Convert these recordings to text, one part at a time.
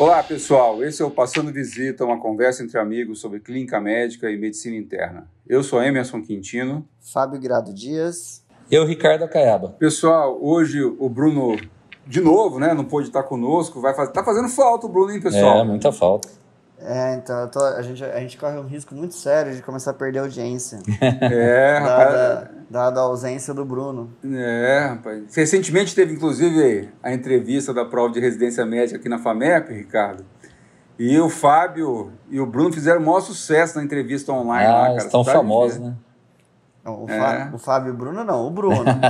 Olá, pessoal. Esse é o Passando Visita, uma conversa entre amigos sobre clínica médica e medicina interna. Eu sou Emerson Quintino. Fábio Grado Dias. Eu, Ricardo Acaiaba. Pessoal, hoje o Bruno, de novo, né, não pôde estar conosco. Vai fazer, tá fazendo falta o Bruno, hein, pessoal? É, muita falta. É, então tô, a, gente, a gente corre um risco muito sério de começar a perder audiência. é, rapaz. Dada, dada a ausência do Bruno. É, rapaz. Recentemente teve, inclusive, a entrevista da prova de residência médica aqui na FAMEP, Ricardo. E o Fábio e o Bruno fizeram o maior sucesso na entrevista online ah, lá, cara. estão famosos, né? Não, o, é. Fábio, o Fábio e o Bruno não, o Bruno. né?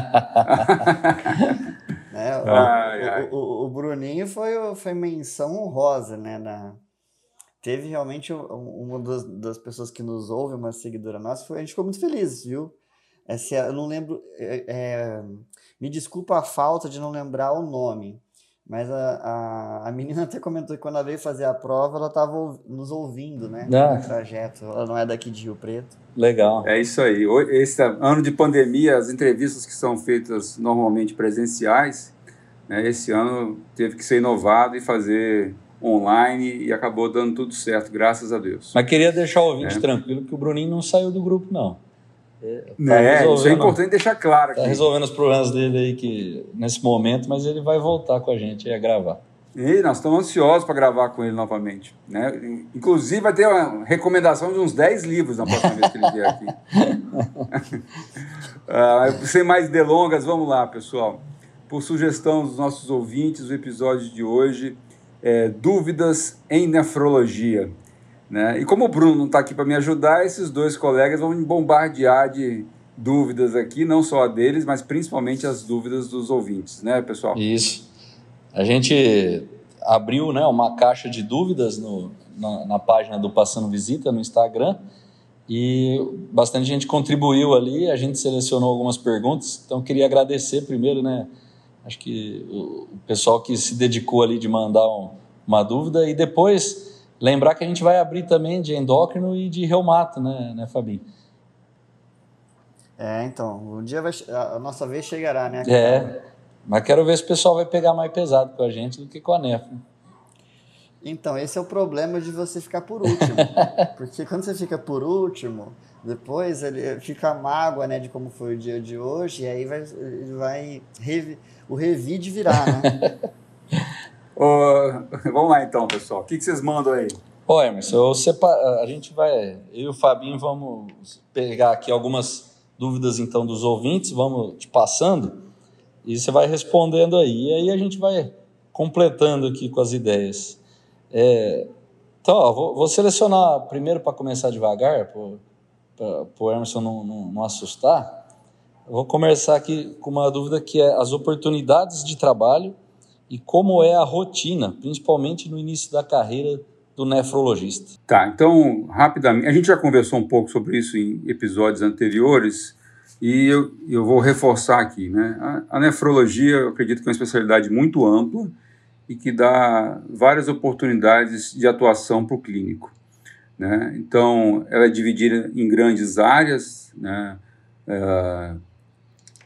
o, ai, ai. O, o, o, Bruninho foi, foi menção honrosa, né? Na, teve realmente uma das, das, pessoas que nos ouve, uma seguidora nossa, foi, a gente ficou muito feliz, viu? Essa, eu não lembro, é, é, me desculpa a falta de não lembrar o nome, mas a, a, a, menina até comentou que quando ela veio fazer a prova, ela estava nos ouvindo, né? Ah. No trajeto. Ela não é daqui de Rio Preto. Legal. É isso aí. Esse ano de pandemia, as entrevistas que são feitas normalmente presenciais, né, esse ano teve que ser inovado e fazer online e acabou dando tudo certo, graças a Deus. Mas queria deixar o ouvinte é. tranquilo que o Bruninho não saiu do grupo, não. É, tá é isso é importante deixar claro. Está resolvendo os problemas dele aí que, nesse momento, mas ele vai voltar com a gente a gravar. E nós estamos ansiosos para gravar com ele novamente. Né? Inclusive, vai ter uma recomendação de uns 10 livros na próxima vez que ele vier aqui. uh, sem mais delongas, vamos lá, pessoal. Por sugestão dos nossos ouvintes, o episódio de hoje é, dúvidas em nefrologia. Né? E como o Bruno não está aqui para me ajudar, esses dois colegas vão me bombardear de dúvidas aqui, não só a deles, mas principalmente as dúvidas dos ouvintes, né, pessoal? Isso. A gente abriu né, uma caixa de dúvidas no, na, na página do Passando Visita no Instagram e bastante gente contribuiu ali, a gente selecionou algumas perguntas, então queria agradecer primeiro, né, Acho que o pessoal que se dedicou ali de mandar um, uma dúvida e depois lembrar que a gente vai abrir também de endócrino e de reumato, né, né Fabinho? É, então, um dia vai, a nossa vez chegará, né? É, mas quero ver se o pessoal vai pegar mais pesado com a gente do que com a nef. Então, esse é o problema de você ficar por último. Porque quando você fica por último, depois ele fica mágoa, né, de como foi o dia de hoje, e aí vai, vai o revide virar, né? vamos lá então, pessoal. O que, que vocês mandam aí? Ô, Emerson, separa... a gente vai. Eu e o Fabinho vamos pegar aqui algumas dúvidas então dos ouvintes, vamos te passando e você vai respondendo aí. E aí a gente vai completando aqui com as ideias. É... Então, ó, vou, vou, selecionar primeiro para começar devagar, para o Emerson não, não, não assustar. Vou começar aqui com uma dúvida que é as oportunidades de trabalho e como é a rotina, principalmente no início da carreira do nefrologista. Tá, então, rapidamente, a gente já conversou um pouco sobre isso em episódios anteriores e eu, eu vou reforçar aqui, né? A, a nefrologia, eu acredito que é uma especialidade muito ampla e que dá várias oportunidades de atuação para o clínico. Né? Então, ela é dividida em grandes áreas, né? Uh,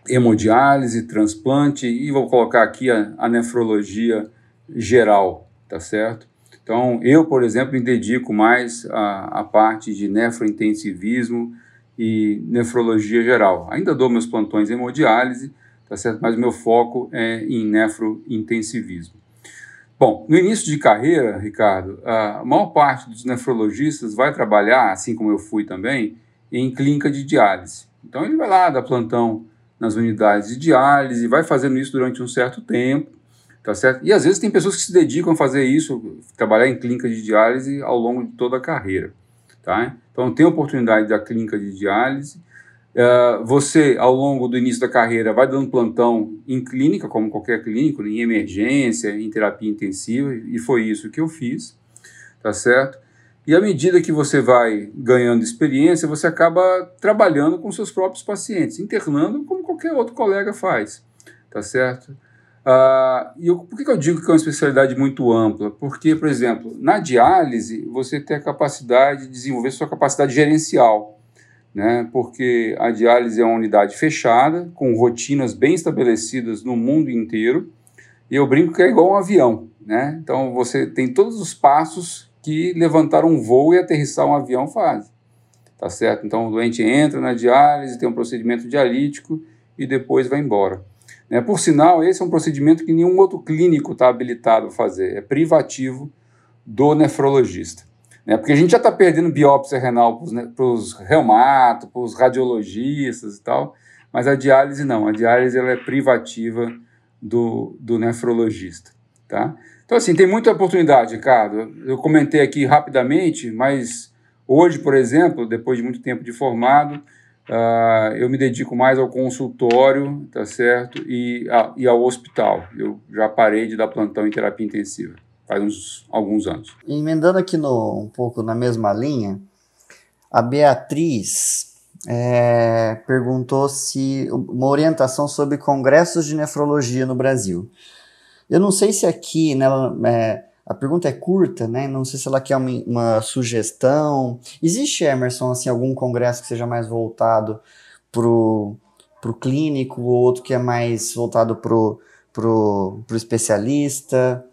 hemodiálise, transplante e vou colocar aqui a, a nefrologia geral, tá certo? Então, eu, por exemplo, me dedico mais à, parte de nefrointensivismo e nefrologia geral. Ainda dou meus plantões em hemodiálise, tá certo? Mas meu foco é em nefrointensivismo. Bom, no início de carreira, Ricardo, a maior parte dos nefrologistas vai trabalhar, assim como eu fui também, em clínica de diálise. Então ele vai lá dar plantão nas unidades de diálise, vai fazendo isso durante um certo tempo, tá certo? E às vezes tem pessoas que se dedicam a fazer isso, trabalhar em clínica de diálise ao longo de toda a carreira, tá? Então tem oportunidade da clínica de diálise, uh, você ao longo do início da carreira vai dando plantão em clínica, como qualquer clínico, em emergência, em terapia intensiva, e foi isso que eu fiz, tá certo? E à medida que você vai ganhando experiência, você acaba trabalhando com seus próprios pacientes, internando como qualquer outro colega faz, tá certo? Ah, e eu, por que, que eu digo que é uma especialidade muito ampla? Porque, por exemplo, na diálise, você tem a capacidade de desenvolver sua capacidade gerencial, né? porque a diálise é uma unidade fechada, com rotinas bem estabelecidas no mundo inteiro, E eu brinco que é igual um avião, né? Então você tem todos os passos que levantar um voo e aterrissar um avião fazem, tá certo? Então o doente entra na diálise, tem um procedimento dialítico e depois vai embora. Né? Por sinal, esse é um procedimento que nenhum outro clínico está habilitado a fazer, é privativo do nefrologista. Né? Porque a gente já está perdendo biópsia renal para os reumatos, para os radiologistas e tal, mas a diálise não, a diálise ela é privativa do, do nefrologista. Tá? Então, assim, tem muita oportunidade, Ricardo. Eu comentei aqui rapidamente, mas hoje, por exemplo, depois de muito tempo de formado, uh, eu me dedico mais ao consultório, tá certo? E, a, e ao hospital. Eu já parei de dar plantão em terapia intensiva, faz uns, alguns anos. Emendando aqui no, um pouco na mesma linha, a Beatriz é, perguntou se uma orientação sobre congressos de nefrologia no Brasil. Eu não sei se aqui, né, é, a pergunta é curta, né? Não sei se ela quer uma, uma, sugestão. Existe, Emerson, assim, algum congresso que seja mais voltado pro, pro clínico ou outro que é mais voltado pro, pro, especialista?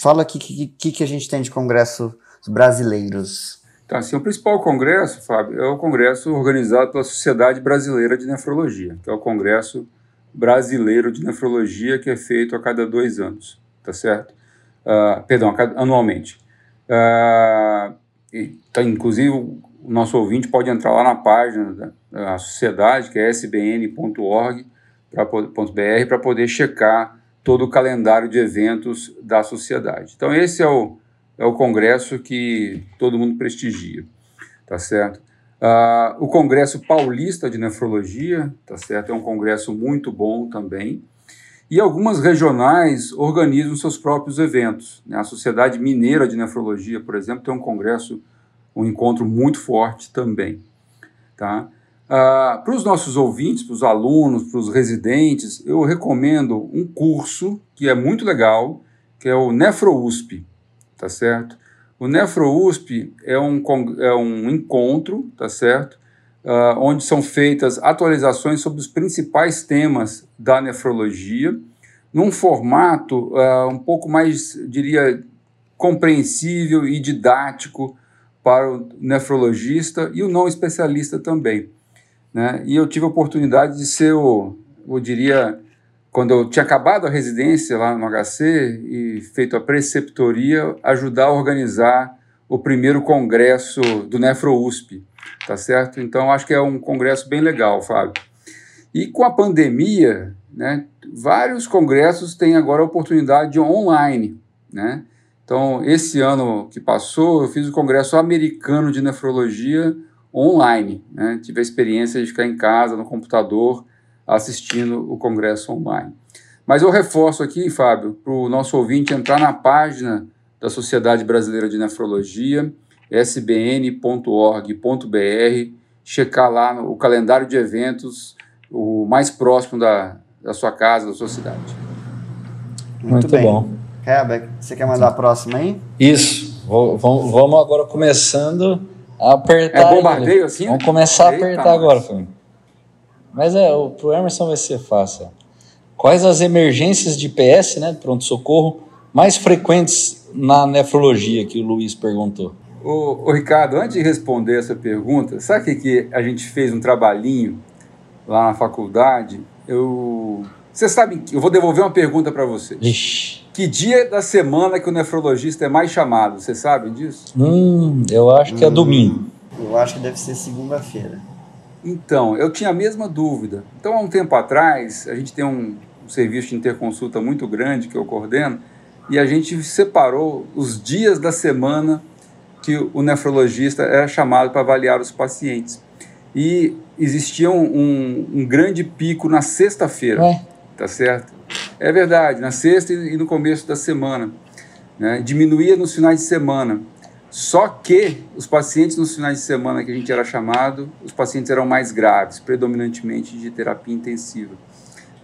Fala aqui o que, que, que a gente tem de congressos brasileiros. Tá, assim, o principal congresso, Fábio, é o congresso organizado pela Sociedade Brasileira de Nefrologia, que é o Congresso Brasileiro de Nefrologia, que é feito a cada dois anos, tá certo? Uh, perdão, anualmente. Uh, e, tá, inclusive, o nosso ouvinte pode entrar lá na página da, da sociedade, que é sbn.org.br, para poder checar todo o calendário de eventos da sociedade. Então, esse é o é o congresso que todo mundo prestigia, tá certo? Uh, o Congresso Paulista de Nefrologia, tá certo? É um congresso muito bom também. E algumas regionais organizam seus próprios eventos. Né? A Sociedade Mineira de Nefrologia, por exemplo, tem um congresso, um encontro muito forte também. Tá? Uh, para os nossos ouvintes, para os alunos, para os residentes, eu recomendo um curso que é muito legal, que é o NefroUSP tá certo? O NefroUSP é um, é um encontro, tá certo? Uh, onde são feitas atualizações sobre os principais temas da nefrologia, num formato uh, um pouco mais, diria, compreensível e didático para o nefrologista e o não especialista também. Né? E eu tive a oportunidade de ser o, eu diria, quando eu tinha acabado a residência lá no HC e feito a preceptoria, ajudar a organizar o primeiro congresso do NefroUSP, tá certo? Então acho que é um congresso bem legal, Fábio. E com a pandemia, né, vários congressos têm agora a oportunidade online, né? Então, esse ano que passou, eu fiz o Congresso Americano de Nefrologia online. Né? Tive a experiência de ficar em casa, no computador, assistindo o congresso online. Mas eu reforço aqui, Fábio, para o nosso ouvinte entrar na página da Sociedade Brasileira de Nefrologia, sbn.org.br, checar lá no, o calendário de eventos, o mais próximo da, da sua casa, da sua cidade. Muito, Muito bem. bom. Heber, você quer mandar a próxima aí? Isso. Vamos agora começando a apertar. É bombardeio assim? Vamos começar Eita, a apertar mas... agora, Fábio. Mas é, o, pro Emerson vai ser fácil. Quais as emergências de PS, né, pronto-socorro, mais frequentes na nefrologia, que o Luiz perguntou? Ô, ô, Ricardo, antes de responder essa pergunta, sabe o que, que a gente fez um trabalhinho lá na faculdade? Eu. Você sabe, eu vou devolver uma pergunta para você. Ixi. Que dia da semana que o nefrologista é mais chamado? Você sabe disso? Hum, eu acho que é hum, domingo. Eu acho que deve ser segunda-feira. Então, eu tinha a mesma dúvida. Então, há um tempo atrás, a gente tem um, um serviço de interconsulta muito grande que eu coordeno, e a gente separou os dias da semana que o nefrologista era chamado para avaliar os pacientes. E existia um, um, um grande pico na sexta-feira, é. tá certo? É verdade, na sexta e no começo da semana. Né? Diminuía nos finais de semana. Só que os pacientes nos finais de semana que a gente era chamado, os pacientes eram mais graves, predominantemente de terapia intensiva.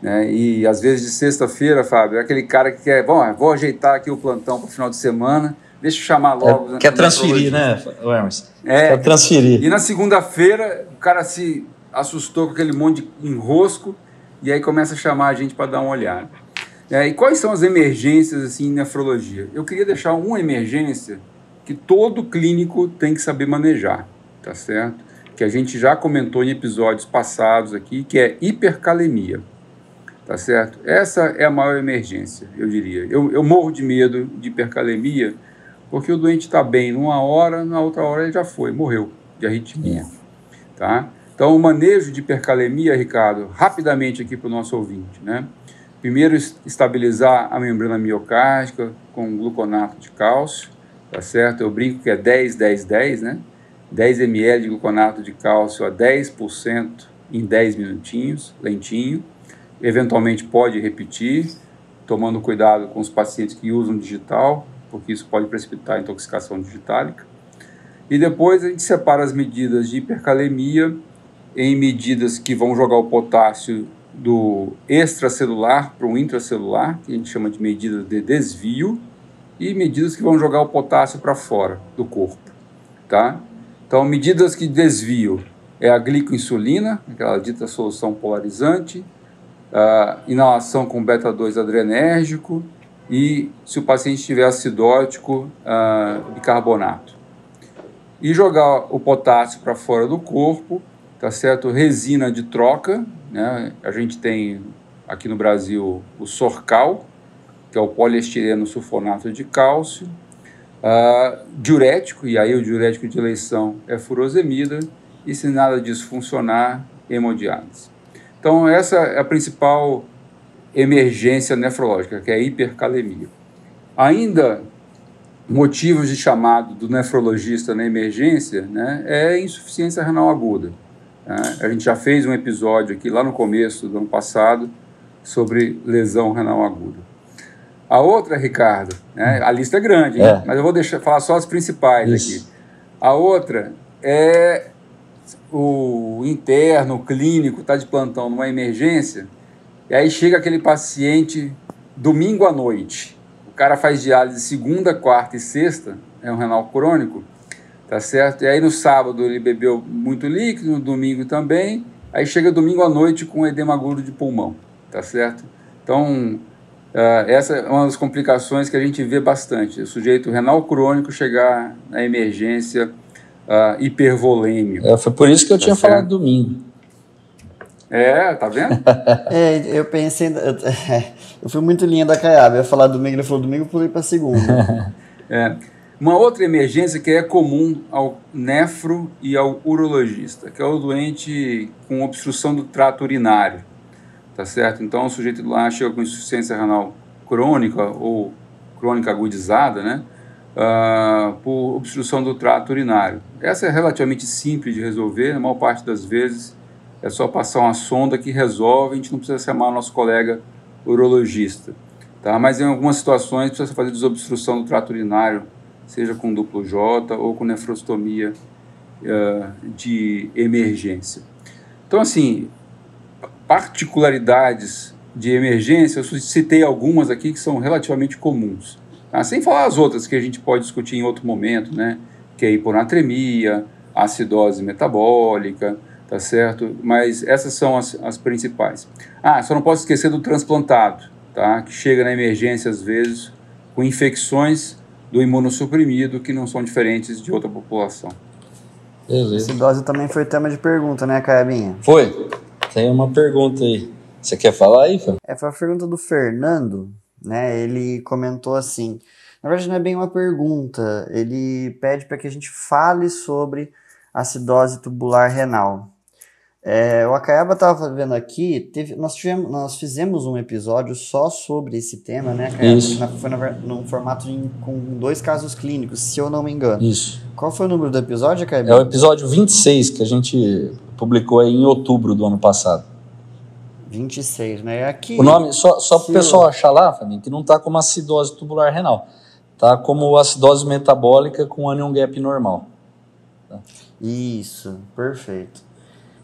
Né? E às vezes de sexta-feira, Fábio, é aquele cara que quer, bom, vou ajeitar aqui o plantão para o final de semana, deixa eu chamar logo. É, quer transferir, né, Emerson? É. Quer transferir. E na segunda-feira, o cara se assustou com aquele monte de enrosco e aí começa a chamar a gente para dar uma olhada. É, e quais são as emergências assim, em nefrologia? Eu queria deixar uma emergência que todo clínico tem que saber manejar, tá certo? Que a gente já comentou em episódios passados aqui, que é hipercalemia, tá certo? Essa é a maior emergência, eu diria. Eu, eu morro de medo de hipercalemia, porque o doente está bem numa hora, na outra hora ele já foi, morreu de arritmia, tá? Então, o manejo de hipercalemia, Ricardo, rapidamente aqui para o nosso ouvinte, né? Primeiro, estabilizar a membrana miocárdica com gluconato de cálcio, tá certo? Eu brinco que é 10, 10, 10, né? 10 ml de gluconato de cálcio a 10% em 10 minutinhos, lentinho. Eventualmente pode repetir, tomando cuidado com os pacientes que usam digital, porque isso pode precipitar intoxicação digitálica. E depois a gente separa as medidas de hipercalemia em medidas que vão jogar o potássio do extracelular para o intracelular, que a gente chama de medidas de desvio, e medidas que vão jogar o potássio para fora do corpo, tá? Então, medidas que desvio é a glicoinsulina, aquela dita solução polarizante, a inalação com beta-2 adrenérgico e, se o paciente estiver acidótico, bicarbonato. E jogar o potássio para fora do corpo, tá certo? Resina de troca, né? A gente tem aqui no Brasil o Sorcal, que é o poliestireno sulfonato de cálcio, uh, diurético, e aí o diurético de eleição é furosemida, e se nada disso funcionar, hemodiálise. Então, essa é a principal emergência nefrológica, que é a hipercalemia. Ainda motivos de chamado do nefrologista na emergência né, é insuficiência renal aguda. Né? A gente já fez um episódio aqui lá no começo do ano passado sobre lesão renal aguda. A outra, Ricardo, né, a lista é grande, é. mas eu vou deixar falar só as principais Isso. aqui. A outra é o interno, o clínico, está de plantão numa emergência, e aí chega aquele paciente domingo à noite. O cara faz diálise segunda, quarta e sexta, é um renal crônico, tá certo? E aí no sábado ele bebeu muito líquido, no domingo também, aí chega domingo à noite com edema agudo de pulmão, tá certo? Então, uh, essa é uma das complicações que a gente vê bastante, o sujeito renal crônico chegar na emergência uh, hipervolêmico. É, foi por isso que eu tá tinha certo? falado domingo. É, tá vendo? é, eu pensei. Eu, eu fui muito linha da Caiaba. Eu ia falar domingo, ele falou domingo, eu pulei para segunda. é. Uma outra emergência que é comum ao nefro e ao urologista, que é o doente com obstrução do trato urinário, tá certo? Então o sujeito lá chega com insuficiência renal crônica ou crônica agudizada, né? Uh, por obstrução do trato urinário. Essa é relativamente simples de resolver, na maior parte das vezes é só passar uma sonda que resolve, a gente não precisa chamar nosso colega urologista. Tá? Mas em algumas situações precisa fazer desobstrução do trato urinário seja com duplo J ou com nefrostomia uh, de emergência. Então, assim, particularidades de emergência, eu citei algumas aqui que são relativamente comuns. Tá? Sem falar as outras que a gente pode discutir em outro momento, né? Que é hiponatremia, acidose metabólica, tá certo? Mas essas são as, as principais. Ah, só não posso esquecer do transplantado, tá? Que chega na emergência às vezes com infecções do imunossuprimido que não são diferentes de outra população. Beleza. Acidose também foi tema de pergunta, né, Caiabinha? Foi. Tem uma pergunta aí. Você quer falar aí, Fábio? É, foi a pergunta do Fernando, né? Ele comentou assim. Na verdade, não é bem uma pergunta. Ele pede para que a gente fale sobre acidose tubular renal. É, o Acaiaba estava vendo aqui, teve, nós, tivemos, nós fizemos um episódio só sobre esse tema, né, Acaiaba? Isso. Na, foi na, num formato de, com dois casos clínicos, se eu não me engano. Isso. Qual foi o número do episódio, Acaiaba? É o episódio 26 que a gente publicou aí em outubro do ano passado. 26, né? Aqui, o nome, só, só para o pessoal achar lá, Fabinho, que não está como acidose tubular renal. Está como acidose metabólica com anion gap normal. Tá? Isso, perfeito.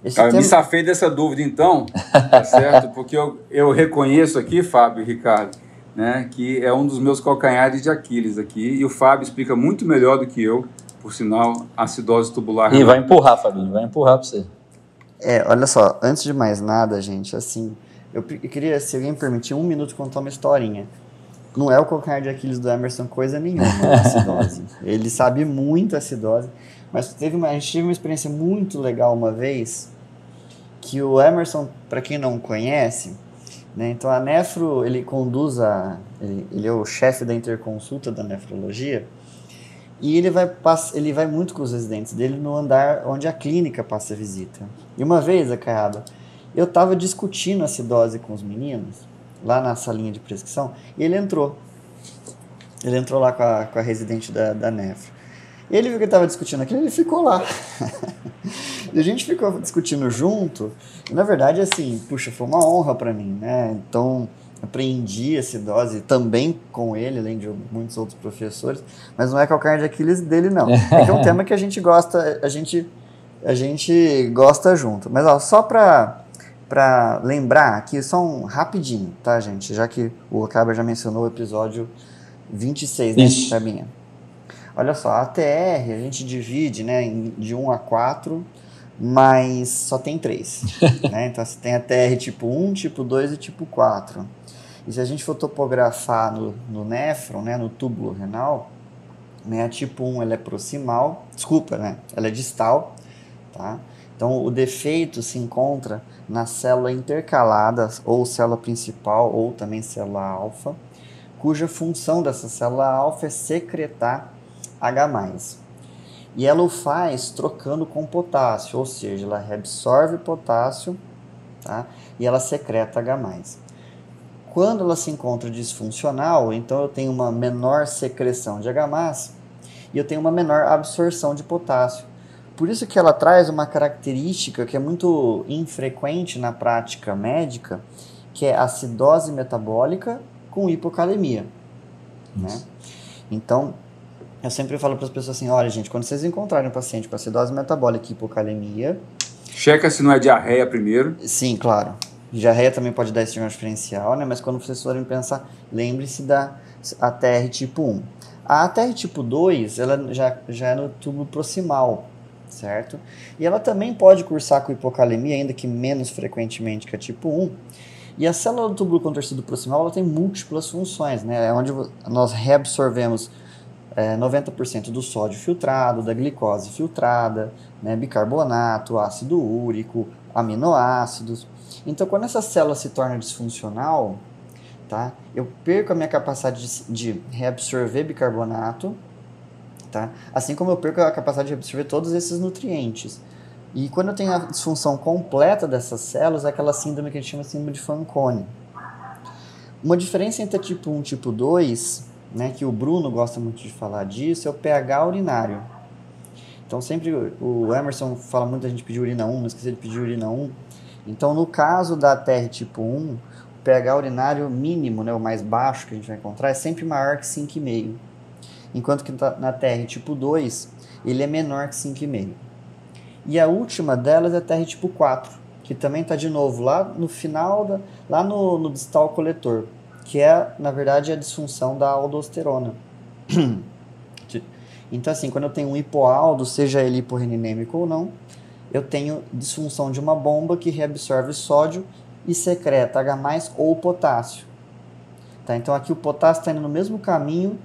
Esse Cara, tema... me safei dessa dúvida então, tá certo? Porque eu, eu reconheço aqui, Fábio e Ricardo, né, que é um dos meus calcanhares de Aquiles aqui, e o Fábio explica muito melhor do que eu, por sinal, acidose tubular. E vai empurrar, Fabinho, vai empurrar para você. É, olha só, antes de mais nada, gente, assim, eu, eu queria, se alguém me permitir, um minuto contar uma historinha. Não é o calcanhar de Aquiles do Emerson coisa nenhuma, a acidose. Ele sabe muito acidose, mas teve uma, a gente teve uma experiência muito legal uma vez, que o Emerson, para quem não conhece, né, então a nefro, ele conduz a, ele, ele é o chefe da interconsulta da nefrologia, e ele vai, ele vai muito com os residentes dele no andar onde a clínica passa visita. E uma vez, Acaiaba, eu estava discutindo acidose com os meninos, lá na salinha de prescrição, e ele entrou. Ele entrou lá com a, com a residente da, da Nefro. Ele viu que estava discutindo aquilo, ele ficou lá. e a gente ficou discutindo junto. E na verdade, assim, puxa, foi uma honra para mim, né? Então, aprendi essa dose também com ele, além de muitos outros professores. Mas não é calcanhar de Aquiles dele, não. É que é um tema que a gente gosta, a gente, a gente gosta junto. Mas ó, só para para lembrar aqui, só um rapidinho, tá, gente? Já que o Acaba já mencionou o episódio 26, né, Fabinha? Olha só, a TR a gente divide né, de 1 a 4, mas só tem 3. né? Então você tem a TR tipo 1, tipo 2 e tipo 4. E se a gente for topografar no, no néfron, né, no túbulo renal, né, a tipo 1 ela é proximal, desculpa, né, ela é distal, tá? Então, o defeito se encontra na célula intercalada, ou célula principal, ou também célula alfa, cuja função dessa célula alfa é secretar H+. E ela o faz trocando com potássio, ou seja, ela reabsorve potássio tá? e ela secreta H+. Quando ela se encontra disfuncional, então eu tenho uma menor secreção de H+, e eu tenho uma menor absorção de potássio. Por isso que ela traz uma característica que é muito infrequente na prática médica, que é acidose metabólica com hipocalemia. Né? Então, eu sempre falo para as pessoas assim, olha gente, quando vocês encontrarem um paciente com acidose metabólica e hipocalemia... Checa se não é diarreia primeiro. Sim, claro. Diarreia também pode dar esse diferencial, né? Mas quando vocês forem pensar, lembre-se da ATR tipo 1. A ATR tipo 2, ela já, já é no tubo proximal, certo? E ela também pode cursar com hipocalemia, ainda que menos frequentemente que a tipo 1. E a célula do túbulo contorcido proximal ela tem múltiplas funções, né? É onde nós reabsorvemos é, 90% do sódio filtrado, da glicose filtrada, né? bicarbonato, ácido úrico, aminoácidos. Então, quando essa célula se torna disfuncional, tá? Eu perco a minha capacidade de, de reabsorver bicarbonato, tá? Assim como eu perco a capacidade de absorver todos esses nutrientes. E quando eu tenho a disfunção completa dessas células, é aquela síndrome que a gente chama de síndrome de Fanconi. Uma diferença entre tipo 1 e tipo 2, né, que o Bruno gosta muito de falar disso, é o pH urinário. Então sempre o Emerson fala muito a gente pedir urina 1, não esqueça de pedir urina 1. Então no caso da TR tipo 1, o pH urinário mínimo, né, o mais baixo que a gente vai encontrar, é sempre maior que 5,5 enquanto que na TR tipo 2 ele é menor que 5,5. E a última delas é a TR tipo 4, que também está de novo lá no final, da, lá no, no distal coletor, que é, na verdade, a disfunção da aldosterona. então, assim, quando eu tenho um hipoaldo, seja ele hiporreninêmico ou não, eu tenho disfunção de uma bomba que reabsorve sódio e secreta H+, ou potássio. Tá? Então, aqui o potássio está indo no mesmo caminho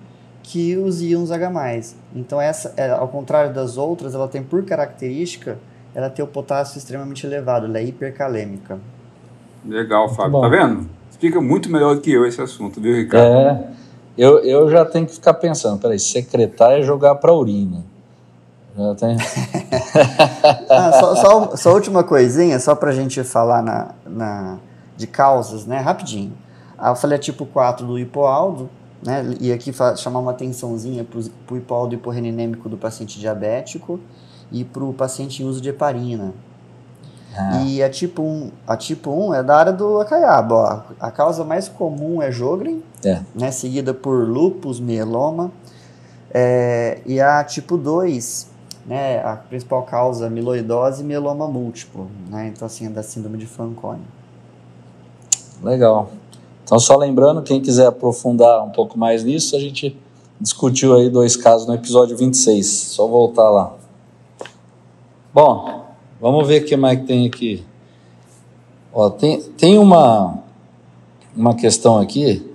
que os íons H+. Então essa, é, ao contrário das outras, ela tem por característica ela tem o potássio extremamente elevado, ela é hipercalêmica. Legal, Fábio. Tá vendo? Explica muito melhor do que eu esse assunto, viu, Ricardo? É, eu, eu já tenho que ficar pensando, peraí, secretar é jogar para urina. Já tem... ah, só, só, só última coisinha, só para a gente falar na, na, de causas, né? Rapidinho. A falha tipo 4 do hipoaldo, né? E aqui chamar uma atençãozinha para o hipólito hiporreninêmico do paciente diabético e para o paciente em uso de heparina. Ah. E a tipo 1, a tipo 1 é da área do acaiabo. Ó. A causa mais comum é Jogren, é. Né, seguida por lupus, mieloma. É, e a tipo 2, né, a principal causa é amiloidose e mieloma múltiplo. Né, então, assim, é da síndrome de Fanconi. Legal. Então, só lembrando, quem quiser aprofundar um pouco mais nisso, a gente discutiu aí dois casos no episódio 26. Só voltar lá. Bom, vamos ver o que mais tem aqui. Ó, tem, tem uma, uma questão aqui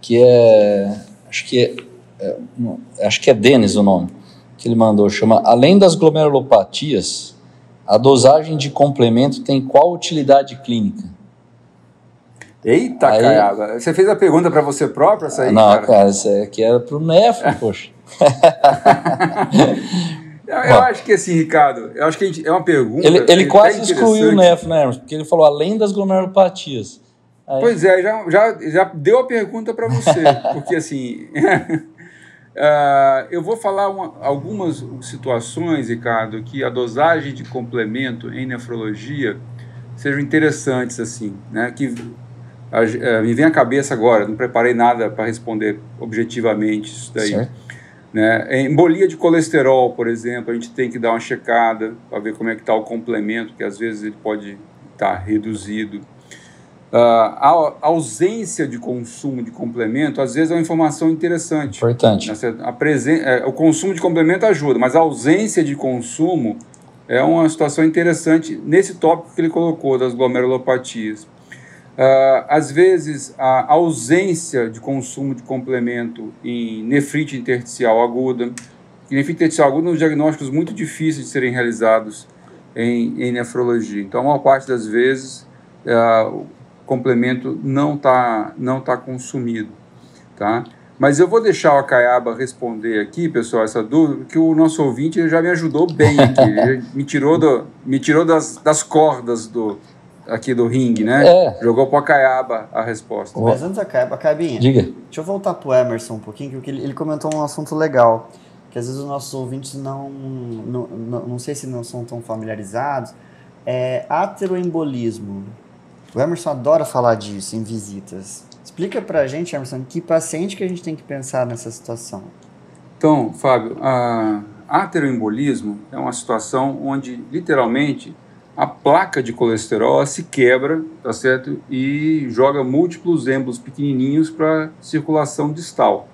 que é. Acho que é, é acho que é Denis o nome que ele mandou, chama Além das glomerulopatias, a dosagem de complemento tem qual utilidade clínica? Eita, Aí, Caiaba, você fez a pergunta para você própria, essa aí? Não, cara, cara isso aqui era para o Nefro, poxa. eu, eu acho que assim, Ricardo, eu acho que gente, é uma pergunta. Ele, ele quase excluiu o Nefro, né, porque ele falou além das glomerulopatias. Aí... Pois é, já, já, já deu a pergunta para você, porque assim. Uh, eu vou falar uma, algumas situações, Ricardo, que a dosagem de complemento em nefrologia sejam interessantes, assim, né? Que uh, me vem à cabeça agora, não preparei nada para responder objetivamente isso daí. Certo. Né? Embolia de colesterol, por exemplo, a gente tem que dar uma checada para ver como é que está o complemento, que às vezes ele pode estar tá reduzido. Uh, a ausência de consumo de complemento, às vezes, é uma informação interessante. Importante. A presen é, o consumo de complemento ajuda, mas a ausência de consumo é uma situação interessante nesse tópico que ele colocou, das glomerulopatias. Uh, às vezes, a ausência de consumo de complemento em nefrite intersticial aguda. E nefrite intersticial aguda são diagnósticos muito difíceis de serem realizados em, em nefrologia. Então, a maior parte das vezes, uh, complemento não está não tá consumido, tá? Mas eu vou deixar o Caiaba responder aqui, pessoal, essa dúvida, que o nosso ouvinte já me ajudou bem aqui. Ele me tirou, do, me tirou das, das cordas do, aqui do ringue, né? É. Jogou para a Caiaba a resposta. Mas antes da Caiaba, Caibinha, Diga. deixa eu voltar para o Emerson um pouquinho, porque ele, ele comentou um assunto legal, que às vezes os nossos ouvintes não, não, não, não sei se não são tão familiarizados, é ateroembolismo. O Emerson adora falar disso em visitas. Explica pra gente, Emerson, que paciente que a gente tem que pensar nessa situação. Então, Fábio, a ateroembolismo é uma situação onde, literalmente, a placa de colesterol se quebra, tá certo? E joga múltiplos êmbolos pequenininhos para circulação distal,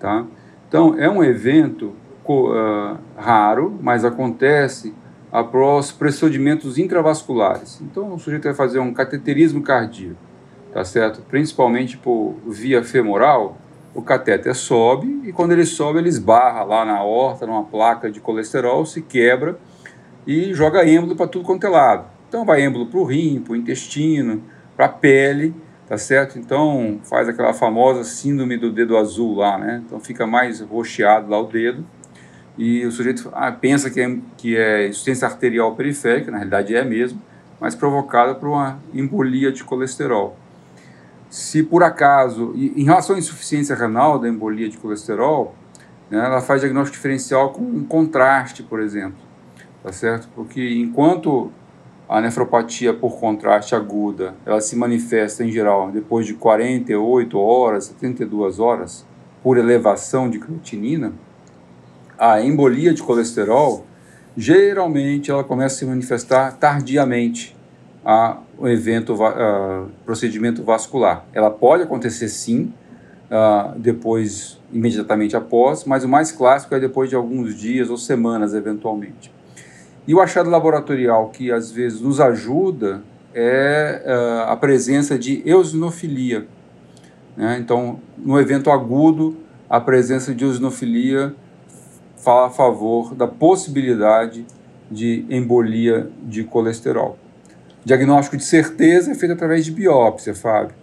tá? Então, é um evento uh, raro, mas acontece após procedimentos intravasculares. Então, o sujeito vai fazer um cateterismo cardíaco, tá certo? Principalmente por via femoral, o catéter sobe e quando ele sobe, ele esbarra lá na horta, numa placa de colesterol, se quebra e joga êmbolo para tudo quanto é lado. Então, vai êmbolo para o rim, para o intestino, para a pele, tá certo? Então, faz aquela famosa síndrome do dedo azul lá, né? Então, fica mais roxeado lá o dedo e o sujeito ah, pensa que é, que é insuficiência arterial periférica, na realidade é mesmo, mas provocada por uma embolia de colesterol. Se por acaso, em relação à insuficiência renal da embolia de colesterol, né, ela faz diagnóstico diferencial com um contraste, por exemplo, tá certo? Porque enquanto a nefropatia por contraste aguda, ela se manifesta em geral depois de 48 horas, 72 horas, por elevação de creatinina, a embolia de colesterol, geralmente ela começa a se manifestar tardiamente a o evento, procedimento vascular. Ela pode acontecer sim, depois, imediatamente após, mas o mais clássico é depois de alguns dias ou semanas, eventualmente. E o achado laboratorial que às vezes nos ajuda é a presença de eosinofilia. Né? Então, no evento agudo, a presença de eosinofilia fala a favor da possibilidade de embolia de colesterol. Diagnóstico de certeza é feito através de biópsia, Fábio.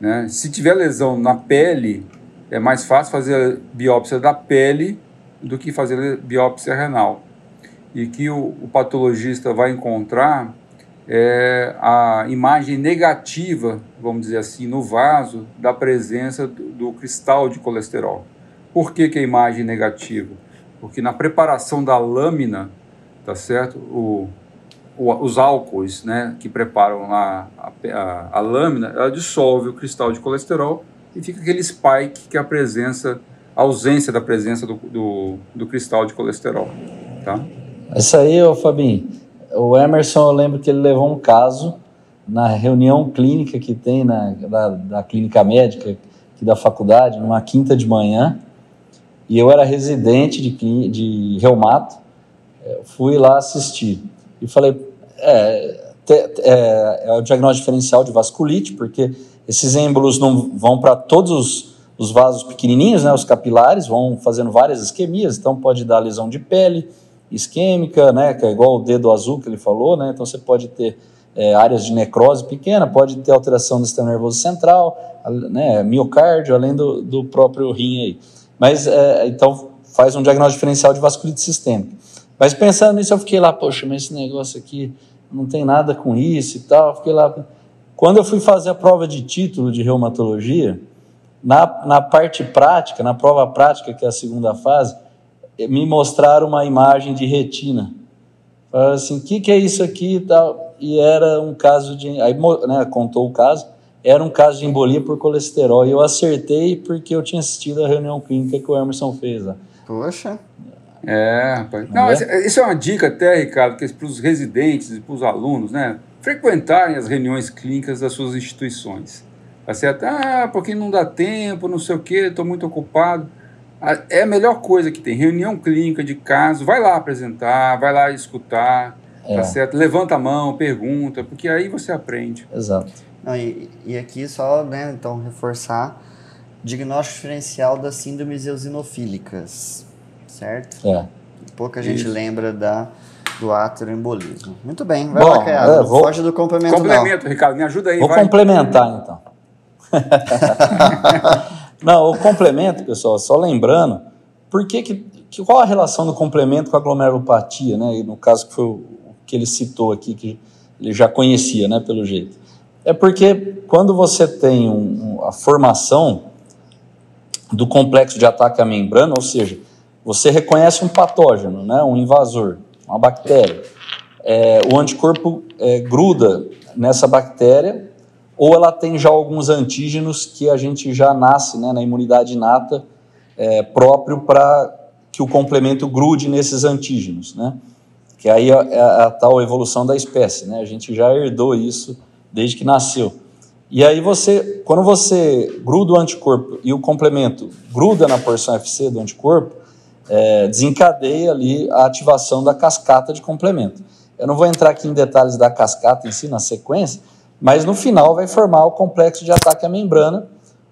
Né? Se tiver lesão na pele, é mais fácil fazer biópsia da pele do que fazer biópsia renal. E que o, o patologista vai encontrar é a imagem negativa, vamos dizer assim, no vaso da presença do, do cristal de colesterol. Por que, que a imagem negativa? porque na preparação da lâmina, tá certo? O, o, os álcoois, né, que preparam a, a, a, lâmina, ela dissolve o cristal de colesterol e fica aquele spike que é a presença, a ausência da presença do, do, do cristal de colesterol, tá? Isso aí, ô Fabinho, o Emerson, eu lembro que ele levou um caso na reunião clínica que tem na, da, clínica médica aqui da faculdade, numa quinta de manhã, e eu era residente de, de reumato, é, fui lá assistir. E falei, é, é, é o diagnóstico diferencial de vasculite, porque esses êmbolos não vão para todos os, os, vasos pequenininhos, né, os capilares, vão fazendo várias isquemias, então pode dar lesão de pele isquêmica, né, que é igual o dedo azul que ele falou, né, então você pode ter é, áreas de necrose pequena, pode ter alteração do sistema nervoso central, né, miocárdio, além do, do próprio rim aí. Mas, é, então, faz um diagnóstico diferencial de vasculite sistêmica. Mas pensando nisso, eu fiquei lá, poxa, mas esse negócio aqui não tem nada com isso e tal. Fiquei lá. Quando eu fui fazer a prova de título de reumatologia, na, na parte prática, na prova prática, que é a segunda fase, me mostraram uma imagem de retina. Falaram assim, o que, que é isso aqui e tal? E era um caso de. Aí né, contou o caso, era um caso de embolia por colesterol. E eu acertei porque eu tinha assistido a reunião clínica que o Emerson fez lá. Poxa. É, rapaz. Não, é? isso é uma dica até, Ricardo, que é para os residentes e para os alunos, né? Frequentarem as reuniões clínicas das suas instituições. Tá certo? Ah, porque não dá tempo, não sei o quê, estou muito ocupado. É a melhor coisa que tem. Reunião clínica de caso, vai lá apresentar, vai lá escutar, tá é. tá certo? Levanta a mão, pergunta, porque aí você aprende. Exato. Não, e, e aqui só, né, então, reforçar diagnóstico diferencial das síndromes eosinofílicas certo? É. Pouca gente Isso. lembra da, do ateroembolismo. Muito bem, vai Bom, lá, Caiado. É, vou... Foge do complemento Complemento, não. Ricardo, me ajuda aí. Vou vai. complementar, então. não, o complemento, pessoal, só lembrando, por que, que qual a relação do complemento com a glomerulopatia, né? E no caso que foi o que ele citou aqui, que ele já conhecia, né, pelo jeito. É porque quando você tem um, a formação do complexo de ataque à membrana, ou seja, você reconhece um patógeno, né, um invasor, uma bactéria. É, o anticorpo é, gruda nessa bactéria ou ela tem já alguns antígenos que a gente já nasce né, na imunidade inata é, próprio para que o complemento grude nesses antígenos, né? Que aí é a, é a, tal evolução da espécie, né? A gente já herdou isso desde que nasceu. E aí você, quando você gruda o anticorpo e o complemento gruda na porção FC do anticorpo, é, desencadeia ali a ativação da cascata de complemento. Eu não vou entrar aqui em detalhes da cascata em si, na sequência, mas no final vai formar o complexo de ataque à membrana,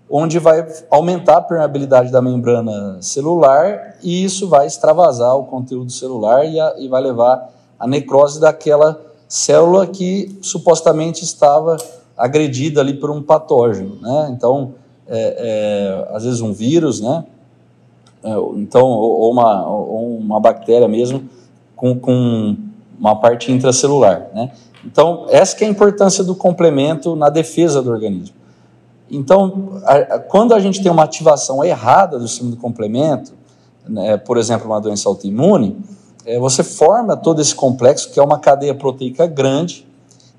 onde vai aumentar a permeabilidade da membrana celular e isso vai extravasar o conteúdo celular e, a, e vai levar à necrose daquela célula que supostamente estava agredida ali por um patógeno, né? Então, é, é, às vezes um vírus, né? É, então, ou uma, ou uma bactéria mesmo com, com uma parte intracelular. Né? Então, essa é a importância do complemento na defesa do organismo. Então, a, a, quando a gente tem uma ativação errada do sistema do complemento, né, por exemplo, uma doença autoimune, é, você forma todo esse complexo, que é uma cadeia proteica grande,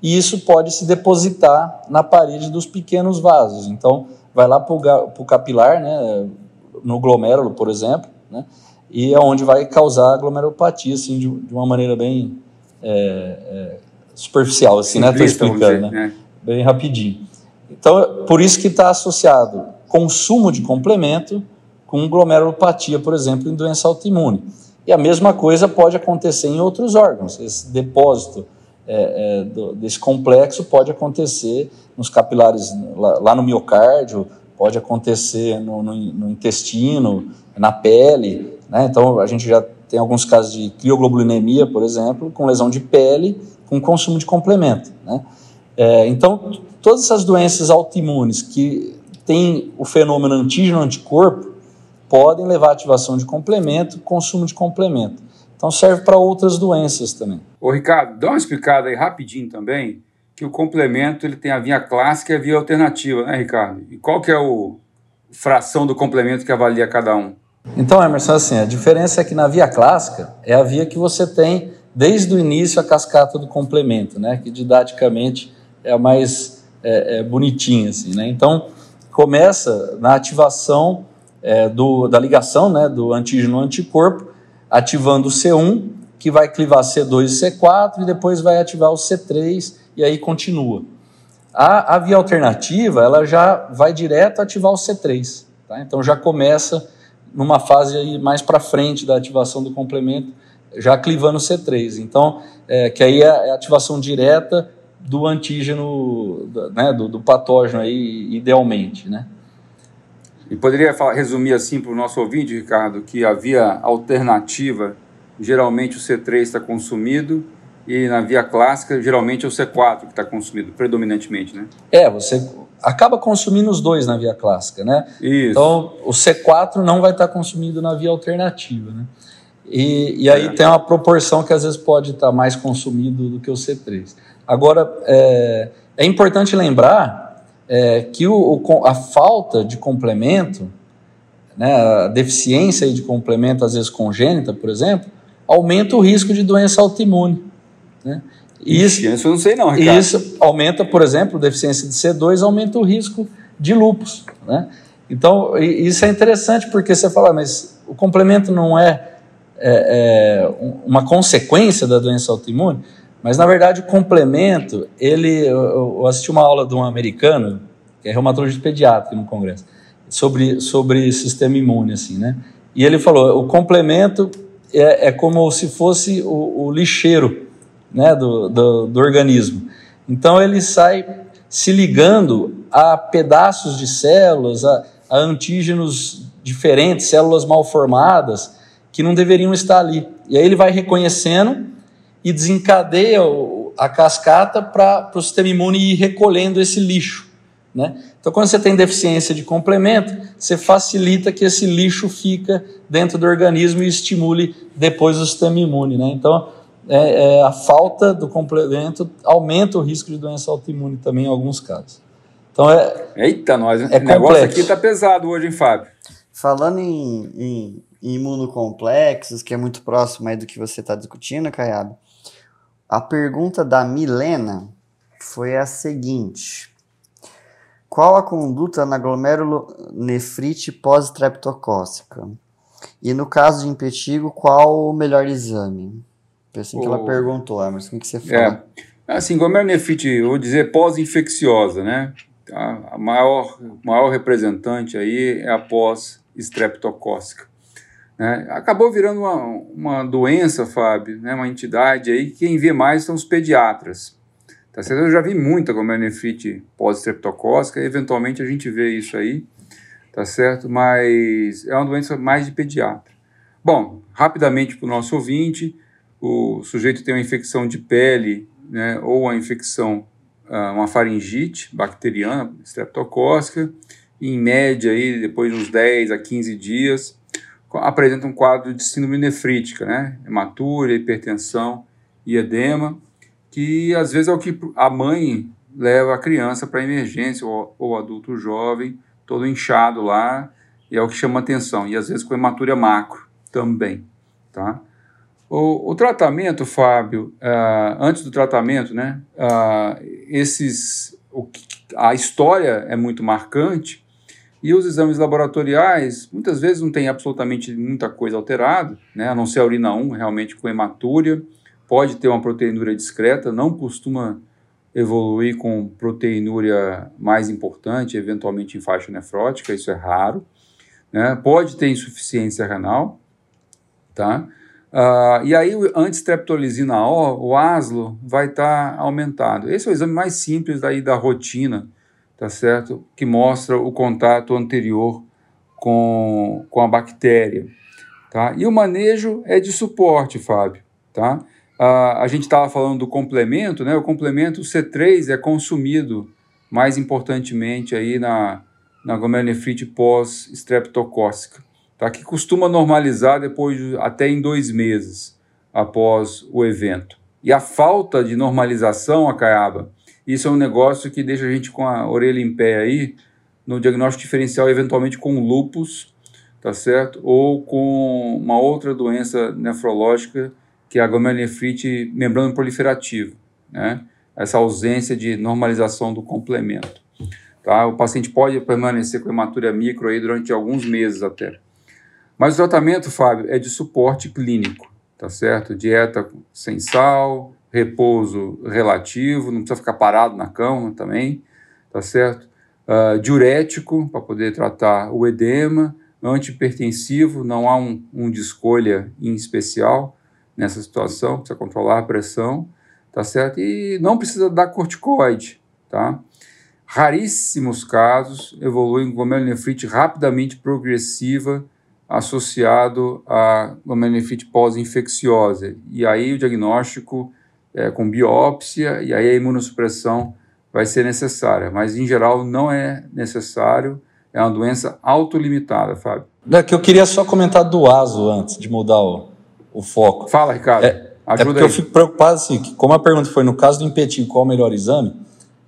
e isso pode se depositar na parede dos pequenos vasos. Então, vai lá para o capilar, né, no glomérulo, por exemplo, né? e é onde vai causar glomerulopatia, assim, de, de uma maneira bem é, é, superficial, assim, né? Estou explicando, dizer, né? né? Bem rapidinho. Então, por isso que está associado consumo de complemento com glomerulopatia, por exemplo, em doença autoimune. E a mesma coisa pode acontecer em outros órgãos. Esse depósito é, é, do, desse complexo pode acontecer nos capilares, lá, lá no miocárdio, pode acontecer no, no, no intestino, na pele. Né? Então, a gente já tem alguns casos de crioglobulinemia, por exemplo, com lesão de pele, com consumo de complemento. Né? É, então, todas essas doenças autoimunes que têm o fenômeno antígeno-anticorpo podem levar à ativação de complemento, consumo de complemento. Então, serve para outras doenças também. Ô, Ricardo, dá uma explicada aí rapidinho também que o complemento ele tem a via clássica e a via alternativa, né, Ricardo? E qual que é o fração do complemento que avalia cada um? Então, Emerson, assim, a diferença é que na via clássica é a via que você tem desde o início a cascata do complemento, né? Que didaticamente é a mais é, é, bonitinha, assim, né? Então, começa na ativação é, do, da ligação, né? Do antígeno anticorpo, ativando o C1, que vai clivar C2 e C4, e depois vai ativar o C3 e aí continua. A, a via alternativa, ela já vai direto ativar o C3, tá? então já começa numa fase aí mais para frente da ativação do complemento, já clivando o C3. Então, é, que aí é, é ativação direta do antígeno, né, do, do patógeno aí, idealmente, né? E poderia falar, resumir assim para o nosso ouvinte, Ricardo, que a via alternativa, geralmente o C3 está consumido e na via clássica, geralmente é o C4 que está consumido, predominantemente, né? É, você acaba consumindo os dois na via clássica, né? Isso. Então, o C4 não vai estar consumido na via alternativa, né? E, e aí é. tem uma proporção que às vezes pode estar mais consumido do que o C3. Agora, é, é importante lembrar é, que o, o, a falta de complemento, né, a deficiência de complemento, às vezes congênita, por exemplo, aumenta o risco de doença autoimune. Né? Isso, isso eu não sei não, Ricardo. Isso aumenta, por exemplo, deficiência de C2 aumenta o risco de lupus. Né? Então, isso é interessante porque você fala, mas o complemento não é, é, é uma consequência da doença autoimune? Mas, na verdade, o complemento, ele, eu, assisti uma aula de um americano, que é reumatologista pediátrico no congresso, sobre, sobre sistema imune, assim, né? E ele falou, o complemento é, é como se fosse o, o lixeiro né, do, do, do organismo. Então ele sai se ligando a pedaços de células, a, a antígenos diferentes, células mal formadas, que não deveriam estar ali. E aí ele vai reconhecendo e desencadeia a cascata para o sistema imune ir recolhendo esse lixo. Né? Então, quando você tem deficiência de complemento, você facilita que esse lixo fica dentro do organismo e estimule depois o sistema imune. Né? Então, é, é, a falta do complemento aumenta o risco de doença autoimune também em alguns casos. Então é. Eita, nós, é o negócio aqui está pesado hoje, hein, Fábio? Falando em, em, em, imunocomplexos, que é muito próximo aí do que você está discutindo, Caiado, a pergunta da Milena foi a seguinte: Qual a conduta na glomerulonefrite pós-streptocócica? E no caso de impetigo, qual o melhor exame? Foi assim que ela perguntou, Emerson, o que você fala? É, assim, glomerulonefrite, eu vou dizer pós-infecciosa, né? A maior, maior representante aí é a pós-streptocócica. Né? Acabou virando uma, uma doença, Fábio, né? uma entidade aí, quem vê mais são os pediatras. Tá certo? Eu já vi muita glomerulonefrite pós-streptocócica, eventualmente a gente vê isso aí, tá certo? Mas é uma doença mais de pediatra. Bom, rapidamente para o nosso ouvinte, o sujeito tem uma infecção de pele, né, ou uma infecção, ah, uma faringite bacteriana, streptocócica, em média, aí, depois de uns 10 a 15 dias, apresenta um quadro de síndrome nefrítica, né, hematúria, hipertensão e edema, que às vezes é o que a mãe leva a criança para emergência, ou, ou adulto jovem, todo inchado lá, e é o que chama atenção, e às vezes com hematúria macro também, tá? O, o tratamento, Fábio, uh, antes do tratamento, né, uh, esses, o, a história é muito marcante e os exames laboratoriais muitas vezes não tem absolutamente muita coisa alterada, né, a não ser a urina 1, realmente com hematúria, pode ter uma proteinúria discreta, não costuma evoluir com proteinúria mais importante, eventualmente em faixa nefrótica, isso é raro. Né? Pode ter insuficiência renal, tá? Uh, e aí, o antistreptolizina O, o ASLO, vai estar tá aumentado. Esse é o exame mais simples daí da rotina, tá certo? Que mostra o contato anterior com, com a bactéria, tá? E o manejo é de suporte, Fábio, tá? Uh, a gente estava falando do complemento, né? O complemento C3 é consumido mais importantemente aí na, na glomerulonefrite pós-streptocócica tá? que costuma normalizar depois de, até em dois meses após o evento. E a falta de normalização, Acaiaba, isso é um negócio que deixa a gente com a orelha em pé aí no diagnóstico diferencial, eventualmente com lupus, tá certo? Ou com uma outra doença nefrológica, que é a glomerulonefrite membrana proliferativa, né? Essa ausência de normalização do complemento. Tá? O paciente pode permanecer com hematúria micro aí durante alguns meses até. Mas o tratamento, Fábio, é de suporte clínico, tá certo? Dieta sem sal, repouso relativo, não precisa ficar parado na cama também, tá certo? Uh, diurético, para poder tratar o edema, antihipertensivo, não há um, um de escolha em especial nessa situação, precisa controlar a pressão, tá certo? E não precisa dar corticoide, tá? Raríssimos casos evoluem glomerulonefrite rapidamente progressiva associado a glomerulonefrite pós-infecciosa. E aí o diagnóstico é com biópsia e aí a imunossupressão vai ser necessária, mas em geral não é necessário, é uma doença autolimitada, Fábio. É que eu queria só comentar do ASO antes de mudar o, o foco. Fala, Ricardo. É, é porque aí. eu fico preocupado assim, que como a pergunta foi no caso do impetinho, qual o melhor exame?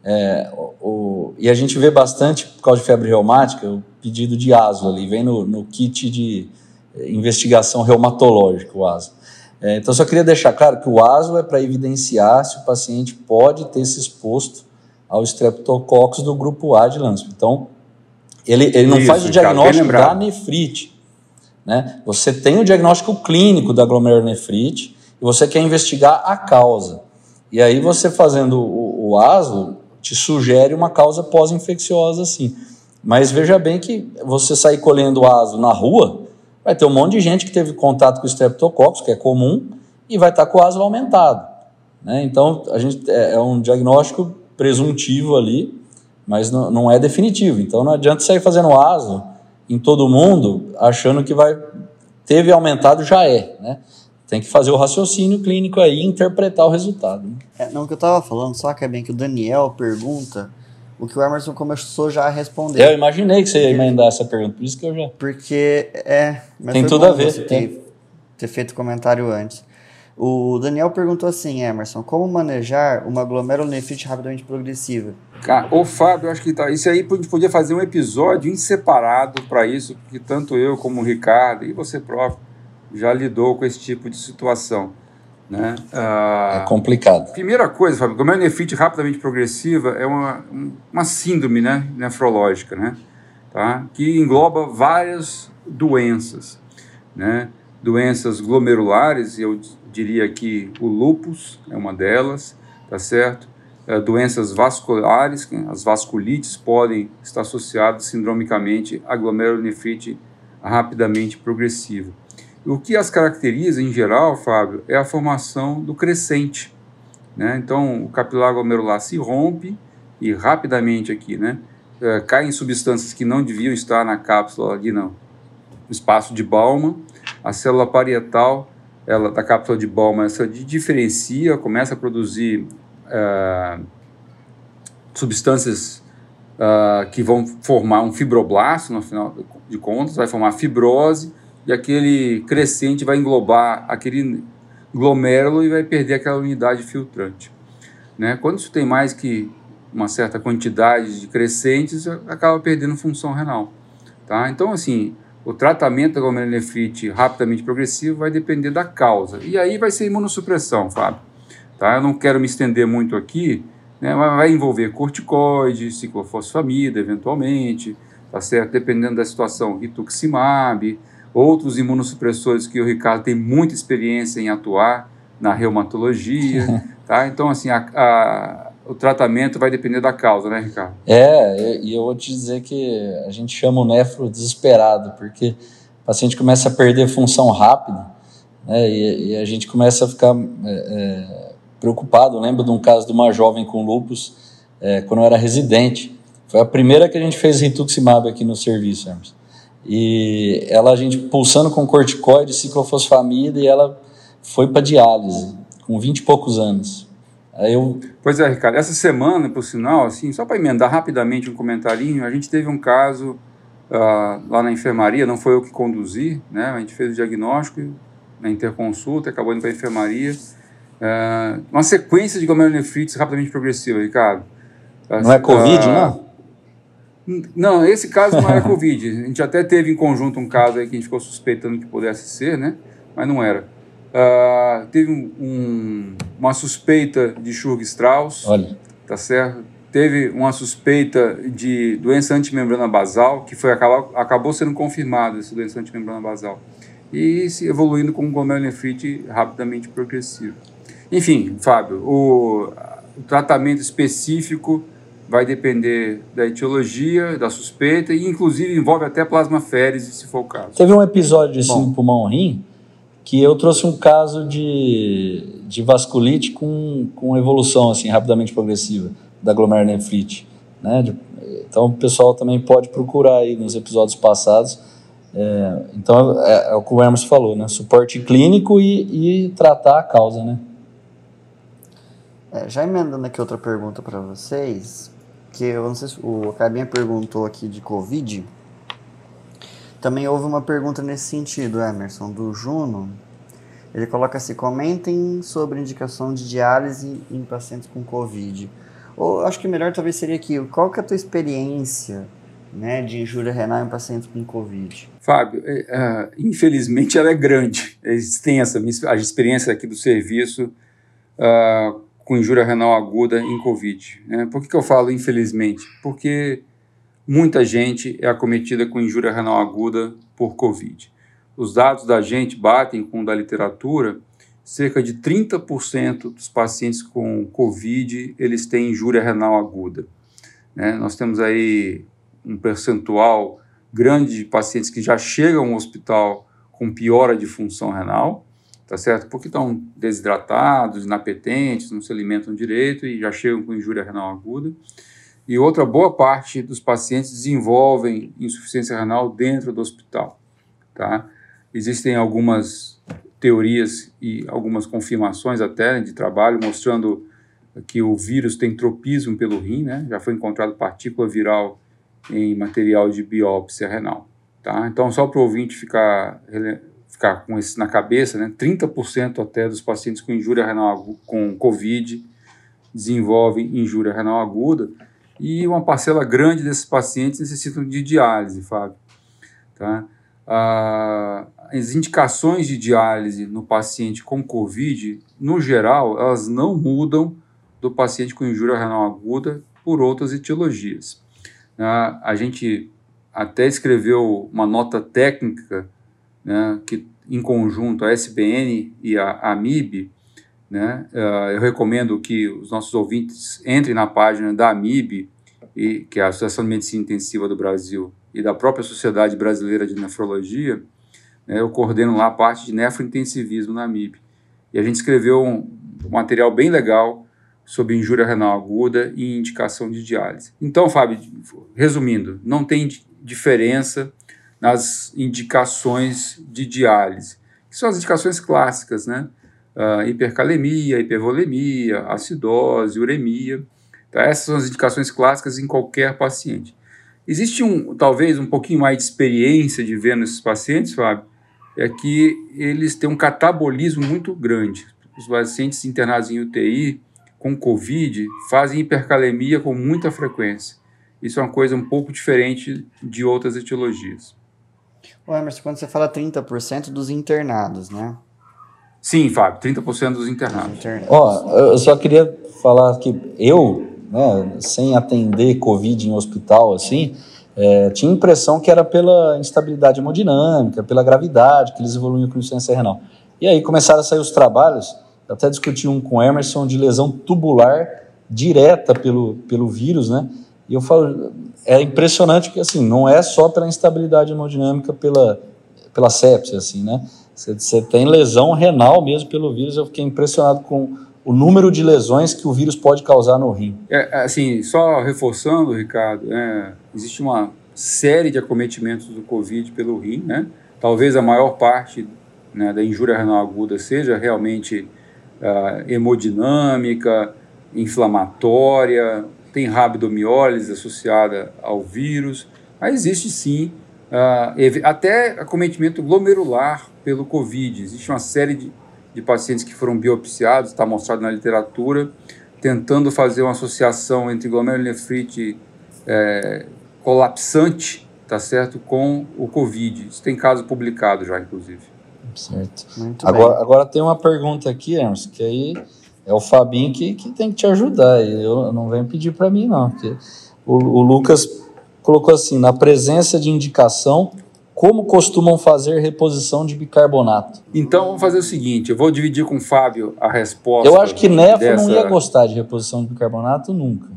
É, o, e a gente vê bastante, por causa de febre reumática, o pedido de ASO ali, vem no, no kit de eh, investigação reumatológica, o ASO. É, então, só queria deixar claro que o ASO é para evidenciar se o paciente pode ter se exposto ao streptococcus do grupo A de Lansman. Então, ele, ele não Isso, faz o diagnóstico da nefrite. Né? Você tem o diagnóstico clínico da glomerulonefrite e você quer investigar a causa. E aí você fazendo o, o ASO te sugere uma causa pós-infecciosa assim. Mas veja bem que você sair colhendo ASO na rua, vai ter um monte de gente que teve contato com streptococcus, que é comum, e vai estar com o ASO aumentado. Né? Então, a gente é, é um diagnóstico presuntivo ali, mas não, não é definitivo. Então, não adianta sair fazendo ASO em todo mundo achando que vai teve aumentado já é, né? Tem que fazer o raciocínio clínico aí e interpretar o resultado. Né? É, não, o que eu estava falando, só que é bem que o Daniel pergunta o que o Emerson começou já a responder. Eu imaginei que você ia emendar essa pergunta, por isso que eu já. Porque é. Tem tudo a ver. Você ter, ter feito comentário antes. O Daniel perguntou assim, Emerson, como manejar uma glomerulonefrite rapidamente progressiva? Cara, ô Fábio, acho que tá, isso aí a gente podia fazer um episódio em separado para isso, porque tanto eu como o Ricardo e você próprio já lidou com esse tipo de situação. Né? Ah, é complicado. Primeira coisa, Fábio, glomerulonefrite rapidamente progressiva é uma, uma síndrome né, nefrológica, né? Tá? que engloba várias doenças. Né? Doenças glomerulares, eu diria que o lúpus é uma delas, tá certo? É, doenças vasculares, as vasculites podem estar associadas sindromicamente à glomerulonefrite rapidamente progressiva. O que as caracteriza, em geral, Fábio, é a formação do crescente. Né? Então, o capilar glomerular se rompe e rapidamente aqui, né? É, caem substâncias que não deviam estar na cápsula ali, não. No espaço de Bauman, a célula parietal ela, da cápsula de Bauman, essa diferencia, começa a produzir é, substâncias é, que vão formar um fibroblasto, no final de contas, vai formar fibrose, e aquele crescente vai englobar aquele glomérulo e vai perder aquela unidade filtrante. Né? Quando isso tem mais que uma certa quantidade de crescentes, acaba perdendo função renal. Tá? Então, assim, o tratamento da glomerulonefrite rapidamente progressivo vai depender da causa. E aí vai ser imunossupressão, Fábio. Tá? Eu não quero me estender muito aqui, né? mas vai envolver corticoide, ciclofosfamida, eventualmente, tá certo? Dependendo da situação, rituximab, outros imunossupressores que o Ricardo tem muita experiência em atuar na reumatologia, tá? Então, assim, a, a, o tratamento vai depender da causa, né, Ricardo? É, e eu vou te dizer que a gente chama o nefro desesperado, porque o paciente começa a perder função rápida, né, e, e a gente começa a ficar é, é, preocupado. Eu lembro de um caso de uma jovem com lupus, é, quando eu era residente. Foi a primeira que a gente fez rituximab aqui no serviço, Hermes. E ela, a gente pulsando com corticoide, ciclofosfamida, e ela foi para diálise, com 20 e poucos anos. Aí eu... Pois é, Ricardo, essa semana, por sinal, assim, só para emendar rapidamente um comentarinho, a gente teve um caso uh, lá na enfermaria, não foi eu que conduzi, né? A gente fez o diagnóstico na interconsulta, acabou indo para a enfermaria. Uh, uma sequência de glomerulonefrites rapidamente progressiva, Ricardo. Não é Covid, uh, não? Não, esse caso não era Covid. A gente até teve em conjunto um caso aí que a gente ficou suspeitando que pudesse ser, né? Mas não era. Uh, teve um, um, uma suspeita de Churg-Strauss. Olha. Tá certo? Teve uma suspeita de doença antimembrana basal, que foi, acabou, acabou sendo confirmada, essa doença antimembrana basal. E se evoluindo com glomerulonefrite rapidamente progressivo. Enfim, Fábio, o, o tratamento específico vai depender da etiologia, da suspeita e inclusive envolve até plasmaférese, se for o caso. Teve um episódio de síndrome pulmão-rim que eu trouxe um caso de, de vasculite com, com evolução assim rapidamente progressiva da glomerulonefrite, né? De, então o pessoal também pode procurar aí nos episódios passados. É, então é, é, o que o Hermes falou, né? Suporte clínico e, e tratar a causa, né? É, já emendando aqui outra pergunta para vocês, que eu não sei se o Cabinha perguntou aqui de Covid. Também houve uma pergunta nesse sentido, Emerson, do Juno. Ele coloca assim: comentem sobre indicação de diálise em pacientes com Covid. Ou acho que melhor talvez seria aqui: qual que é a tua experiência né, de injúria renal em pacientes com Covid? Fábio, é, é, infelizmente ela é grande, é extensa. A experiência aqui do serviço uh, com injúria renal aguda em Covid. Né? Por que, que eu falo infelizmente? Porque muita gente é acometida com injúria renal aguda por Covid. Os dados da gente batem com o da literatura, cerca de 30% dos pacientes com Covid, eles têm injúria renal aguda. Né? Nós temos aí um percentual grande de pacientes que já chegam ao hospital com piora de função renal, tá certo? Porque estão desidratados, inapetentes, não se alimentam direito e já chegam com injúria renal aguda. E outra boa parte dos pacientes desenvolvem insuficiência renal dentro do hospital, tá? Existem algumas teorias e algumas confirmações até de trabalho mostrando que o vírus tem tropismo pelo rim, né? Já foi encontrado partícula viral em material de biópsia renal, tá? Então, só para o ouvinte ficar ficar com isso na cabeça, né? 30% até dos pacientes com injúria renal com COVID desenvolvem injúria renal aguda e uma parcela grande desses pacientes necessitam de diálise, Fábio. Tá? Ah, as indicações de diálise no paciente com COVID, no geral, elas não mudam do paciente com injúria renal aguda por outras etiologias. Ah, a gente até escreveu uma nota técnica né, que em conjunto a SBN e a AMIB, né, uh, eu recomendo que os nossos ouvintes entrem na página da AMIB, e, que é a Associação de Medicina Intensiva do Brasil, e da própria Sociedade Brasileira de Nefrologia, né, eu coordeno lá a parte de nefrointensivismo na AMIB. E a gente escreveu um, um material bem legal sobre injúria renal aguda e indicação de diálise. Então, Fábio, resumindo, não tem diferença nas indicações de diálise, que são as indicações clássicas, né? Uh, hipercalemia, hipervolemia, acidose, uremia. Então, essas são as indicações clássicas em qualquer paciente. Existe um, talvez um pouquinho mais de experiência de ver nesses pacientes, Fábio, é que eles têm um catabolismo muito grande. Os pacientes internados em UTI com COVID fazem hipercalemia com muita frequência. Isso é uma coisa um pouco diferente de outras etiologias. Ô Emerson, quando você fala 30% dos internados, né? Sim, Fábio, 30% dos internados. Ó, eu só queria falar que eu, né, sem atender Covid em hospital, assim, é, tinha impressão que era pela instabilidade hemodinâmica, pela gravidade, que eles evoluíam com insuficiência renal. E aí começaram a sair os trabalhos, até discuti um com Emerson, de lesão tubular direta pelo, pelo vírus, né? E eu falo, é impressionante que assim, não é só pela instabilidade hemodinâmica, pela, pela sepsia, assim, né? Você tem lesão renal mesmo pelo vírus. Eu fiquei impressionado com o número de lesões que o vírus pode causar no rim. É, assim, só reforçando, Ricardo, é, existe uma série de acometimentos do Covid pelo rim, né? Talvez a maior parte né, da injúria renal aguda seja realmente uh, hemodinâmica, inflamatória, tem rabdomiólise associada ao vírus, mas existe sim uh, até acometimento glomerular pelo Covid. Existe uma série de, de pacientes que foram biopsiados, está mostrado na literatura, tentando fazer uma associação entre glomerulonefrite é, colapsante, tá certo, com o Covid. Isso tem caso publicado já, inclusive. Certo. agora, agora tem uma pergunta aqui, Emerson, que aí é o Fabinho que, que tem que te ajudar. Eu não venho pedir para mim, não. Porque o, o Lucas colocou assim: na presença de indicação, como costumam fazer reposição de bicarbonato? Então vamos fazer o seguinte: eu vou dividir com o Fábio a resposta. Eu acho que Nefo dessa... não ia gostar de reposição de bicarbonato nunca.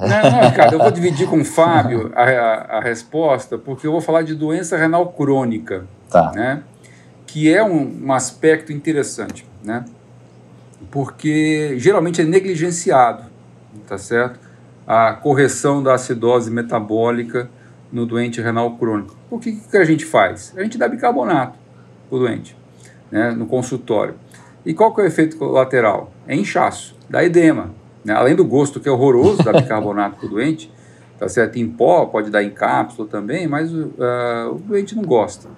Não, não, cara, eu vou dividir com o Fábio a, a, a, resposta, porque eu vou falar de doença renal crônica. Tá. Né? que é um, um aspecto interessante, né? Porque geralmente é negligenciado, tá certo? A correção da acidose metabólica no doente renal crônico. O que, que a gente faz? A gente dá bicarbonato para o doente, né, no consultório. E qual que é o efeito colateral? É inchaço, dá edema. Né? Além do gosto que é horroroso da bicarbonato para o doente, tá certo? Em pó, pode dar em cápsula também, mas uh, o doente não gosta.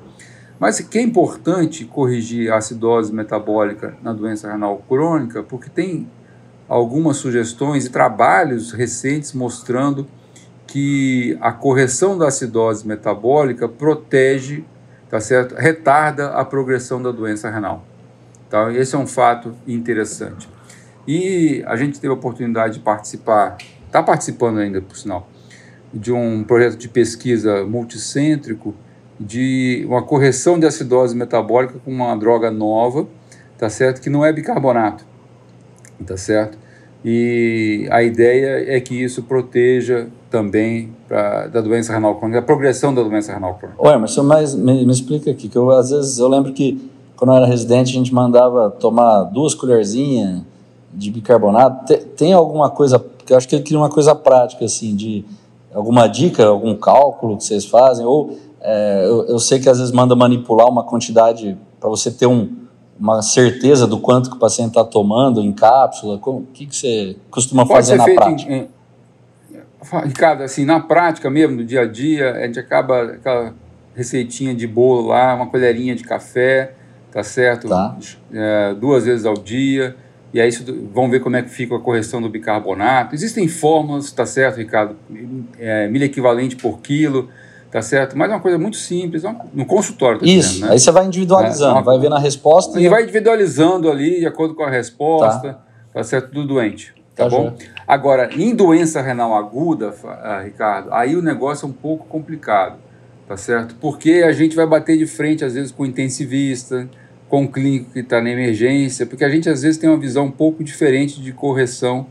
Mas que é importante corrigir a acidose metabólica na doença renal crônica, porque tem algumas sugestões e trabalhos recentes mostrando que a correção da acidose metabólica protege, tá certo? Retarda a progressão da doença renal. Então, esse é um fato interessante. E a gente teve a oportunidade de participar, está participando ainda, por sinal, de um projeto de pesquisa multicêntrico de uma correção de acidose metabólica com uma droga nova, tá certo? Que não é bicarbonato, tá certo? E a ideia é que isso proteja também pra, da doença renal crônica, da progressão da doença renal crônica. Ô mas me, me explica aqui, que eu, às vezes eu lembro que quando eu era residente a gente mandava tomar duas colherzinhas de bicarbonato. Tem, tem alguma coisa, porque eu acho que ele queria uma coisa prática, assim, de alguma dica, algum cálculo que vocês fazem, ou é, eu, eu, sei que às vezes manda manipular uma quantidade para você ter um, uma certeza do quanto que o paciente está tomando em cápsula. O que, que você costuma Pode fazer na prática? Em, em, Ricardo, assim, na prática mesmo, no dia a dia, a gente acaba aquela receitinha de bolo lá, uma colherinha de café, tá certo? Tá. É, duas vezes ao dia. E aí vamos ver como é que fica a correção do bicarbonato. Existem fórmulas, tá certo, Ricardo? É, milho equivalente por quilo tá certo? Mas é uma coisa muito simples, no consultório. Tá Isso, dizendo, né? aí você vai individualizando, é, vai vendo a resposta. E, e vai individualizando ali, de acordo com a resposta, tá, tá certo? Do doente, tá, tá bom? Agora, em doença renal aguda, uh, Ricardo, aí o negócio é um pouco complicado, tá certo? Porque a gente vai bater de frente, às vezes, com o intensivista, com o clínico que está na emergência, porque a gente, às vezes, tem uma visão um pouco diferente de correção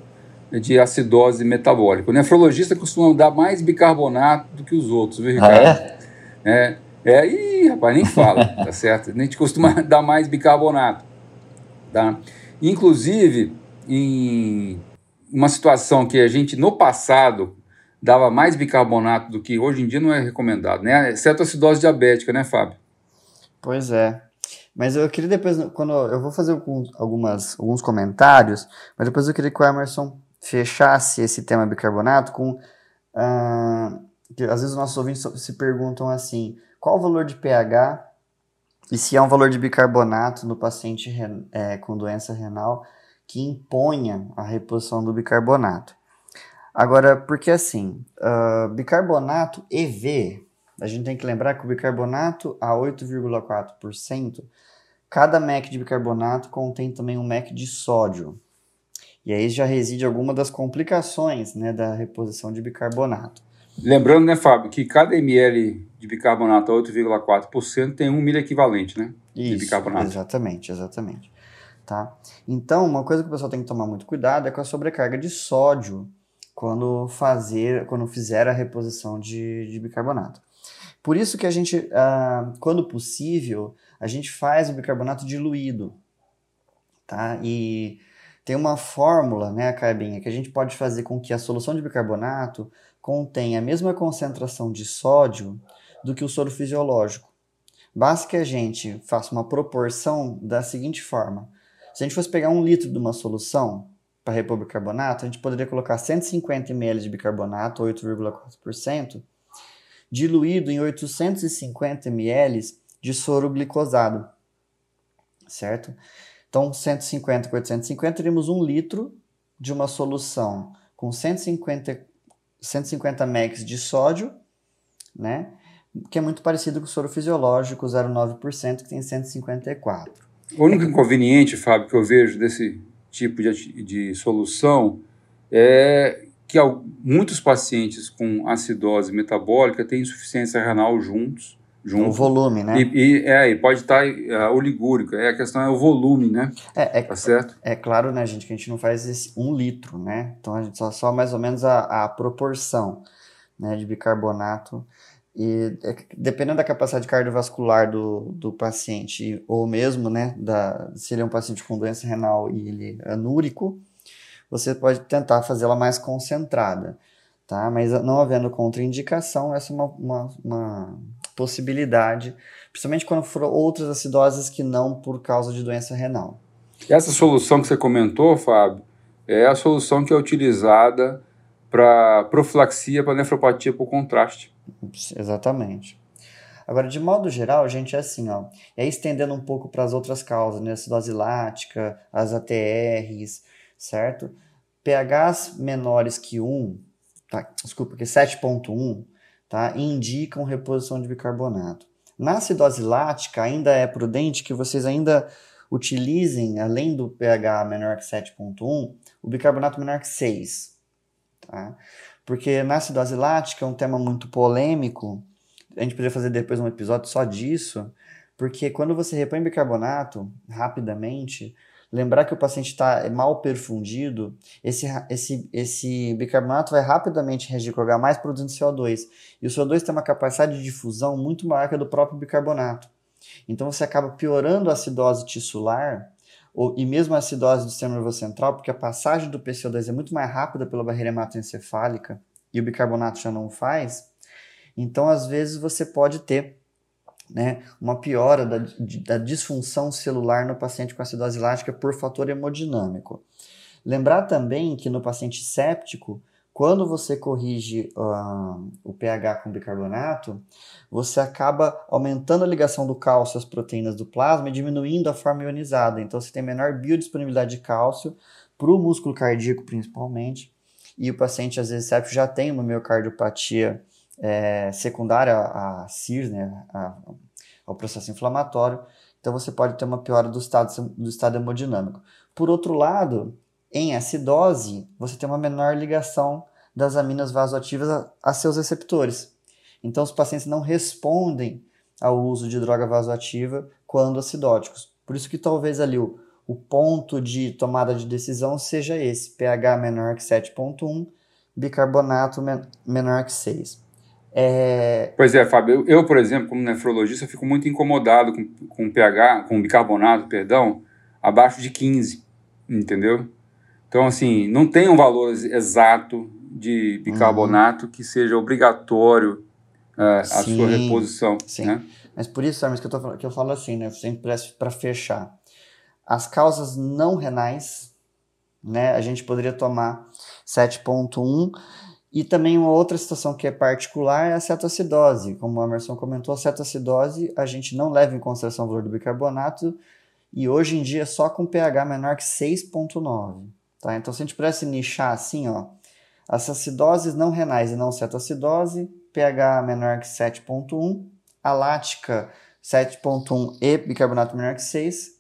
de acidose metabólica. O nefrologista costuma dar mais bicarbonato do que os outros, viu, Ricardo? Ah, é? É, é, ih, rapaz, nem fala, tá certo? A gente costuma dar mais bicarbonato, tá? Inclusive, em uma situação que a gente, no passado, dava mais bicarbonato do que hoje em dia não é recomendado, né? Exceto a acidose diabética, né, Fábio? Pois é. Mas eu queria depois, quando eu vou fazer algumas, alguns comentários, mas depois eu queria que o Emerson fechasse esse tema bicarbonato com. Uh, que às vezes os nossos ouvintes se perguntam assim: qual o valor de pH e se há um valor de bicarbonato no paciente é, com doença renal que imponha a reposição do bicarbonato. Agora, porque assim, uh, bicarbonato EV, a gente tem que lembrar que o bicarbonato a 8,4%, cada mEq de bicarbonato contém também um mEq de sódio. E aí já reside alguma das complicações né, da reposição de bicarbonato. Lembrando, né, Fábio, que cada ml de bicarbonato a 8,4% tem um milho equivalente, né? Isso, de bicarbonato. exatamente, exatamente. Tá? Então, uma coisa que o pessoal tem que tomar muito cuidado é com a sobrecarga de sódio quando fazer, quando fizer a reposição de, de bicarbonato. Por isso que a gente, ah, quando possível, a gente faz o bicarbonato diluído, tá? E tem uma fórmula, né, Carbinha, que a gente pode fazer com que a solução de bicarbonato contenha a mesma concentração de sódio do que o soro fisiológico. Basta que a gente faça uma proporção da seguinte forma. Se a gente fosse pegar um litro de uma solução para repor bicarbonato, a gente poderia colocar 150 ml de bicarbonato, 8,4%, diluído em 850 ml de soro glicosado, certo? Então, 150 por 850, teríamos um litro de uma solução com 150, 150 mEq de sódio, né? que é muito parecido com o soro fisiológico 0,9%, que tem 154. O único inconveniente, Fábio, que eu vejo desse tipo de, de solução é que muitos pacientes com acidose metabólica têm insuficiência renal juntos junto. O volume, né? E, e é, e pode estar uh, oligúrico. É, a questão é o volume, né? É, é, tá certo? É claro, né, gente, que a gente não faz esse um litro, né? Então a gente só, só mais ou menos a, a proporção né, de bicarbonato E é dependendo da capacidade cardiovascular do, do paciente, ou mesmo, né, da, se ele é um paciente com doença renal e ele é anúrico, você pode tentar fazê-la mais concentrada, tá? Mas não havendo contraindicação, essa é uma, uma, uma possibilidade, principalmente quando for outras acidoses que não por causa de doença renal. Essa solução que você comentou, Fábio, é a solução que é utilizada para profilaxia para nefropatia por contraste. Exatamente. Agora, de modo geral, gente, é assim, ó. E aí, estendendo um pouco para as outras causas, né? Acidose lática, as ATRs, certo? pHs menores que 1, tá? Desculpa, que 7.1, tá? Indicam reposição de bicarbonato. Na acidose lática, ainda é prudente que vocês ainda utilizem, além do pH menor que 7.1, o bicarbonato menor que 6, tá? Porque na acidose lática é um tema muito polêmico, a gente poderia fazer depois um episódio só disso, porque quando você repõe bicarbonato rapidamente, lembrar que o paciente está mal perfundido, esse, esse, esse bicarbonato vai rapidamente reagir com H+, produzindo CO2. E o CO2 tem uma capacidade de difusão muito maior que a do próprio bicarbonato. Então você acaba piorando a acidose tissular ou, e mesmo a acidose do sistema nervoso central, porque a passagem do PCO2 é muito mais rápida pela barreira hematoencefálica e o bicarbonato já não faz. Então, às vezes, você pode ter né, uma piora da, da disfunção celular no paciente com acidose lática por fator hemodinâmico. Lembrar também que no paciente séptico, quando você corrige uh, o pH com bicarbonato, você acaba aumentando a ligação do cálcio às proteínas do plasma e diminuindo a forma ionizada. Então você tem menor biodisponibilidade de cálcio para o músculo cardíaco, principalmente. E o paciente, às vezes, séptico já tem uma miocardiopatia é, secundária à CIR, né, a, ao processo inflamatório. Então você pode ter uma piora do estado, do estado hemodinâmico. Por outro lado, em acidose, você tem uma menor ligação das aminas vasoativas a, a seus receptores. Então, os pacientes não respondem ao uso de droga vasoativa quando acidóticos. Por isso que talvez ali o, o ponto de tomada de decisão seja esse, pH menor que 7.1, bicarbonato men menor que 6. É... Pois é, Fábio, eu, por exemplo, como nefrologista, fico muito incomodado com, com pH, com bicarbonato, perdão, abaixo de 15, entendeu? Então, assim, não tem um valor exato de bicarbonato uhum. que seja obrigatório uh, a sua reposição. Sim. Né? Mas por isso, Hermes, que eu, tô, que eu falo assim, né? Sempre para fechar. As causas não renais, né? A gente poderia tomar 7.1 e também uma outra situação que é particular é a cetoacidose. Como o Emerson comentou, a cetoacidose a gente não leva em consideração o valor do bicarbonato e hoje em dia só com pH menor que 6.9. Tá? Então, se a gente pudesse nichar assim, ó, as acidoses não renais e não cetoacidose, pH menor que 7.1, a lática 7.1 e bicarbonato menor que 6,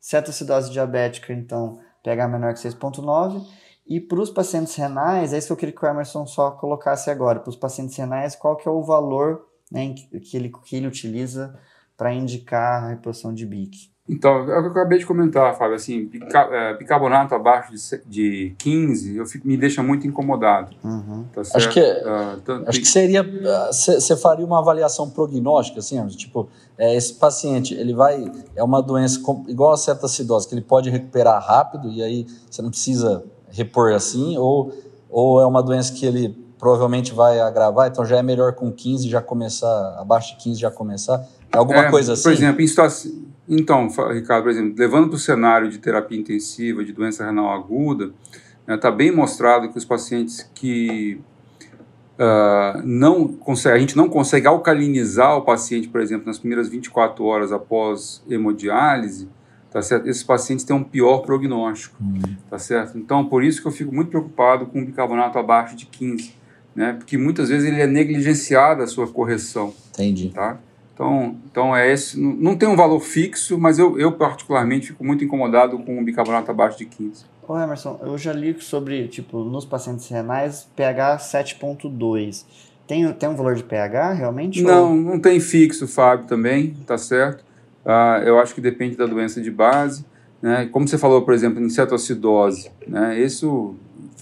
cetoacidose diabética, então, pH menor que 6.9, e para os pacientes renais, é isso que eu queria que o Emerson só colocasse agora, para os pacientes renais, qual que é o valor né, que, ele, que ele utiliza para indicar a reposição de BIC? Então, é o que eu acabei de comentar, Fábio, assim, é, bicarbonato abaixo de, de 15 eu fico, me deixa muito incomodado. Uhum. Tá acho que, uh, tanto, acho que seria, você uh, faria uma avaliação prognóstica, assim, tipo, é, esse paciente, ele vai, é uma doença com, igual a cetacidose, que ele pode recuperar rápido e aí você não precisa repor assim, ou, ou é uma doença que ele provavelmente vai agravar, então já é melhor com 15 já começar, abaixo de 15 já começar, é alguma é, coisa assim? Por exemplo, em situação então, Ricardo, por exemplo, levando para o cenário de terapia intensiva de doença renal aguda, está né, tá bem mostrado que os pacientes que uh, não consegue, a gente não consegue alcalinizar o paciente, por exemplo, nas primeiras 24 horas após hemodiálise, tá certo? Esses pacientes têm um pior prognóstico, uhum. tá certo? Então, por isso que eu fico muito preocupado com o bicarbonato abaixo de 15, né? Porque muitas vezes ele é negligenciado a sua correção. Entendi. Tá? Então, então é esse. Não tem um valor fixo, mas eu, eu particularmente fico muito incomodado com o bicarbonato abaixo de 15. Ô Emerson, eu já li sobre, tipo, nos pacientes renais, pH 7.2. Tem, tem um valor de pH realmente? Não, ou... não tem fixo, Fábio, também, tá certo. Uh, eu acho que depende da doença de base. Né? Como você falou, por exemplo, em cetoacidose, né? isso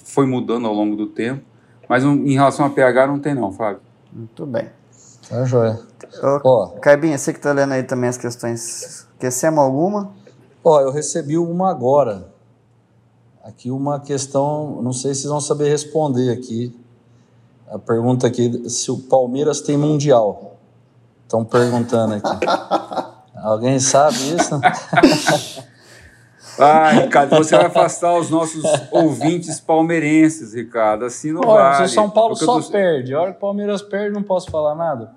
foi mudando ao longo do tempo, mas um, em relação a pH não tem não, Fábio. Muito bem. Tá joia. Ô, ó, Caibinha, você que tá lendo aí também as questões, esquecemos alguma? Ó, eu recebi uma agora. Aqui uma questão, não sei se vocês vão saber responder aqui. A pergunta aqui, se o Palmeiras tem Mundial. Estão perguntando aqui. Alguém sabe isso? Ah, Ricardo, você vai afastar os nossos ouvintes palmeirenses, Ricardo. Assim não Olha, vale. Se o São Paulo só tô... perde. A hora que o Palmeiras perde, não posso falar nada.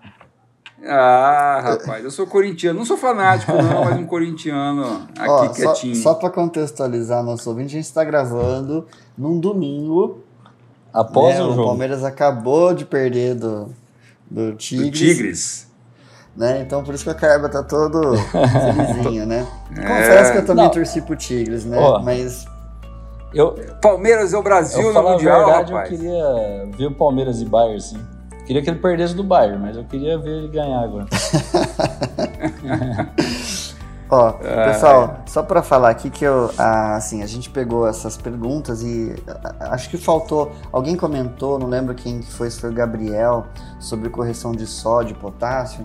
Ah, rapaz, eu sou corintiano. Não sou fanático, não, mas um corintiano aqui Ó, quietinho. Só, só para contextualizar nosso ouvinte, a gente está gravando num domingo. Após né, o jogo. O Palmeiras acabou de perder do, do Tigres. Do Tigres. Né? Então por isso que a Carba tá todo felizinho, né? É... Confesso que eu também Não. torci pro Tigres, né? Oh. Mas. Eu... Palmeiras é o Brasil eu no Mundial, a verdade, rapaz. Eu queria ver o Palmeiras e Bayern, sim. Queria que ele perdesse do Bayern, mas eu queria ver ele ganhar agora. Ó, pessoal, só para falar aqui que eu, assim, a gente pegou essas perguntas e acho que faltou, alguém comentou, não lembro quem foi, se foi o Gabriel, sobre correção de sódio e potássio.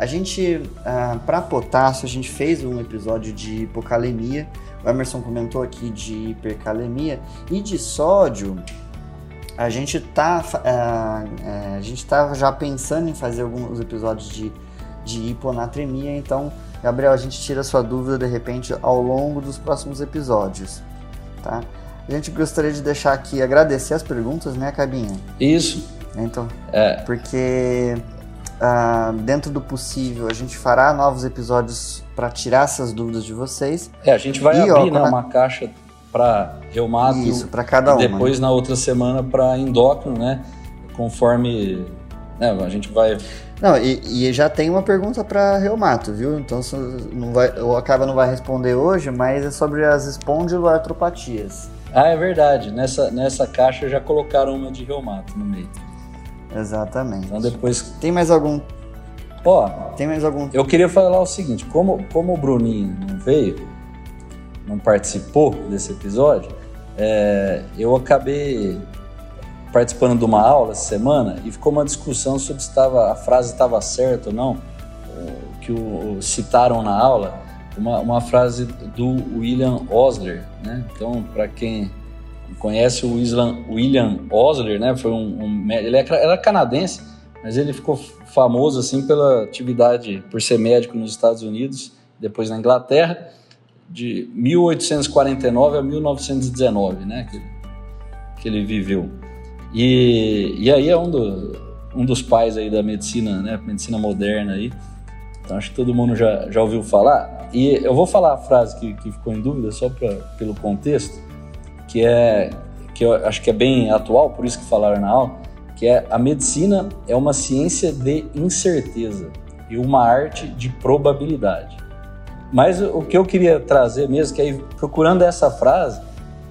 A gente, ah, para potássio, a gente fez um episódio de hipocalemia. O Emerson comentou aqui de hipercalemia e de sódio. A gente tá, ah, é, a gente tá já pensando em fazer alguns episódios de, de hiponatremia. Então, Gabriel, a gente tira sua dúvida de repente ao longo dos próximos episódios, tá? A gente gostaria de deixar aqui agradecer as perguntas, né, Cabinha? Isso. Então, é. porque Uh, dentro do possível, a gente fará novos episódios para tirar essas dúvidas de vocês. É, a gente vai e, abrir ó, né, uma caixa para reumato. Isso, para cada uma. E depois, né? na outra semana, para endócrino, né? Conforme né, a gente vai. Não, e, e já tem uma pergunta para reumato, viu? Então não vai, o Acaba não vai responder hoje, mas é sobre as espondiloartropatias. Ah, é verdade. Nessa, nessa caixa já colocaram uma de reumato no meio. Exatamente. Então depois. Tem mais algum. Ó, tem mais algum. Eu queria falar o seguinte: como, como o Bruninho não veio, não participou desse episódio, é, eu acabei participando de uma aula essa semana e ficou uma discussão sobre se estava, a frase estava certa ou não, que o, citaram na aula, uma, uma frase do William Osler, né? Então, para quem conhece o Islam, William Osler, né? Foi um, um ele é era canadense, mas ele ficou famoso assim pela atividade por ser médico nos Estados Unidos, depois na Inglaterra, de 1849 a 1919, né? Que, que ele viveu. E, e aí é um, do, um dos pais aí da medicina, né? Medicina moderna aí. Então acho que todo mundo já, já ouviu falar. E eu vou falar a frase que, que ficou em dúvida só pra, pelo contexto que é que eu acho que é bem atual, por isso que falaram na aula, que é a medicina é uma ciência de incerteza e uma arte de probabilidade. Mas o que eu queria trazer mesmo, que aí procurando essa frase,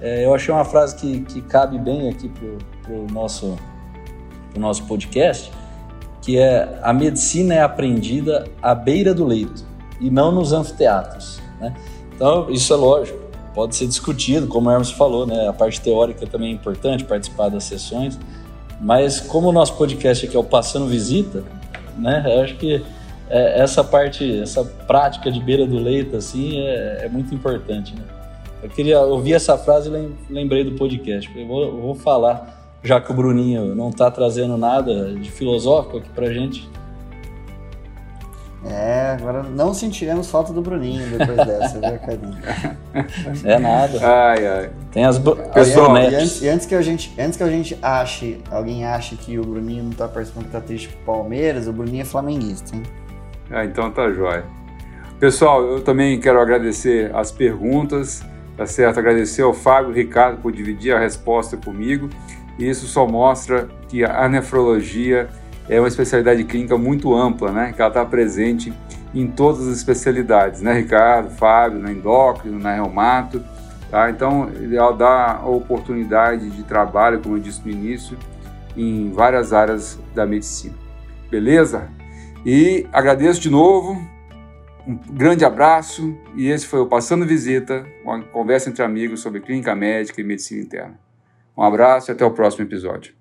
é, eu achei uma frase que, que cabe bem aqui para o nosso, nosso podcast, que é a medicina é aprendida à beira do leito e não nos anfiteatros. Né? Então, isso é lógico pode ser discutido, como o Hermes falou, né? A parte teórica também é importante, participar das sessões. Mas como o nosso podcast aqui é o Passando Visita, né? Eu acho que é, essa parte, essa prática de beira do leito, assim, é, é, muito importante, né? Eu queria ouvir essa frase e lembrei do podcast. Eu vou, eu vou falar, já que o Bruninho não está trazendo nada de filosófico aqui pra gente, é, agora não sentiremos falta do Bruninho depois dessa, viu, Cadinho? É nada. Ai, ai. Tem as pessoas. E, antes, e antes, que a gente, antes que a gente ache, alguém ache que o Bruninho não tá participando que tá triste com o Palmeiras, o Bruninho é flamenguista, hein? Ah, então tá jóia. Pessoal, eu também quero agradecer as perguntas, tá certo? Agradecer ao Fábio e Ricardo por dividir a resposta comigo. E isso só mostra que a nefrologia é uma especialidade clínica muito ampla, né? Que ela está presente em todas as especialidades, né, Ricardo, Fábio, na endócrino, na reumato, tá? Então, ela dá a oportunidade de trabalho, como eu disse no início, em várias áreas da medicina. Beleza? E agradeço de novo, um grande abraço e esse foi o Passando Visita, uma conversa entre amigos sobre clínica médica e medicina interna. Um abraço e até o próximo episódio.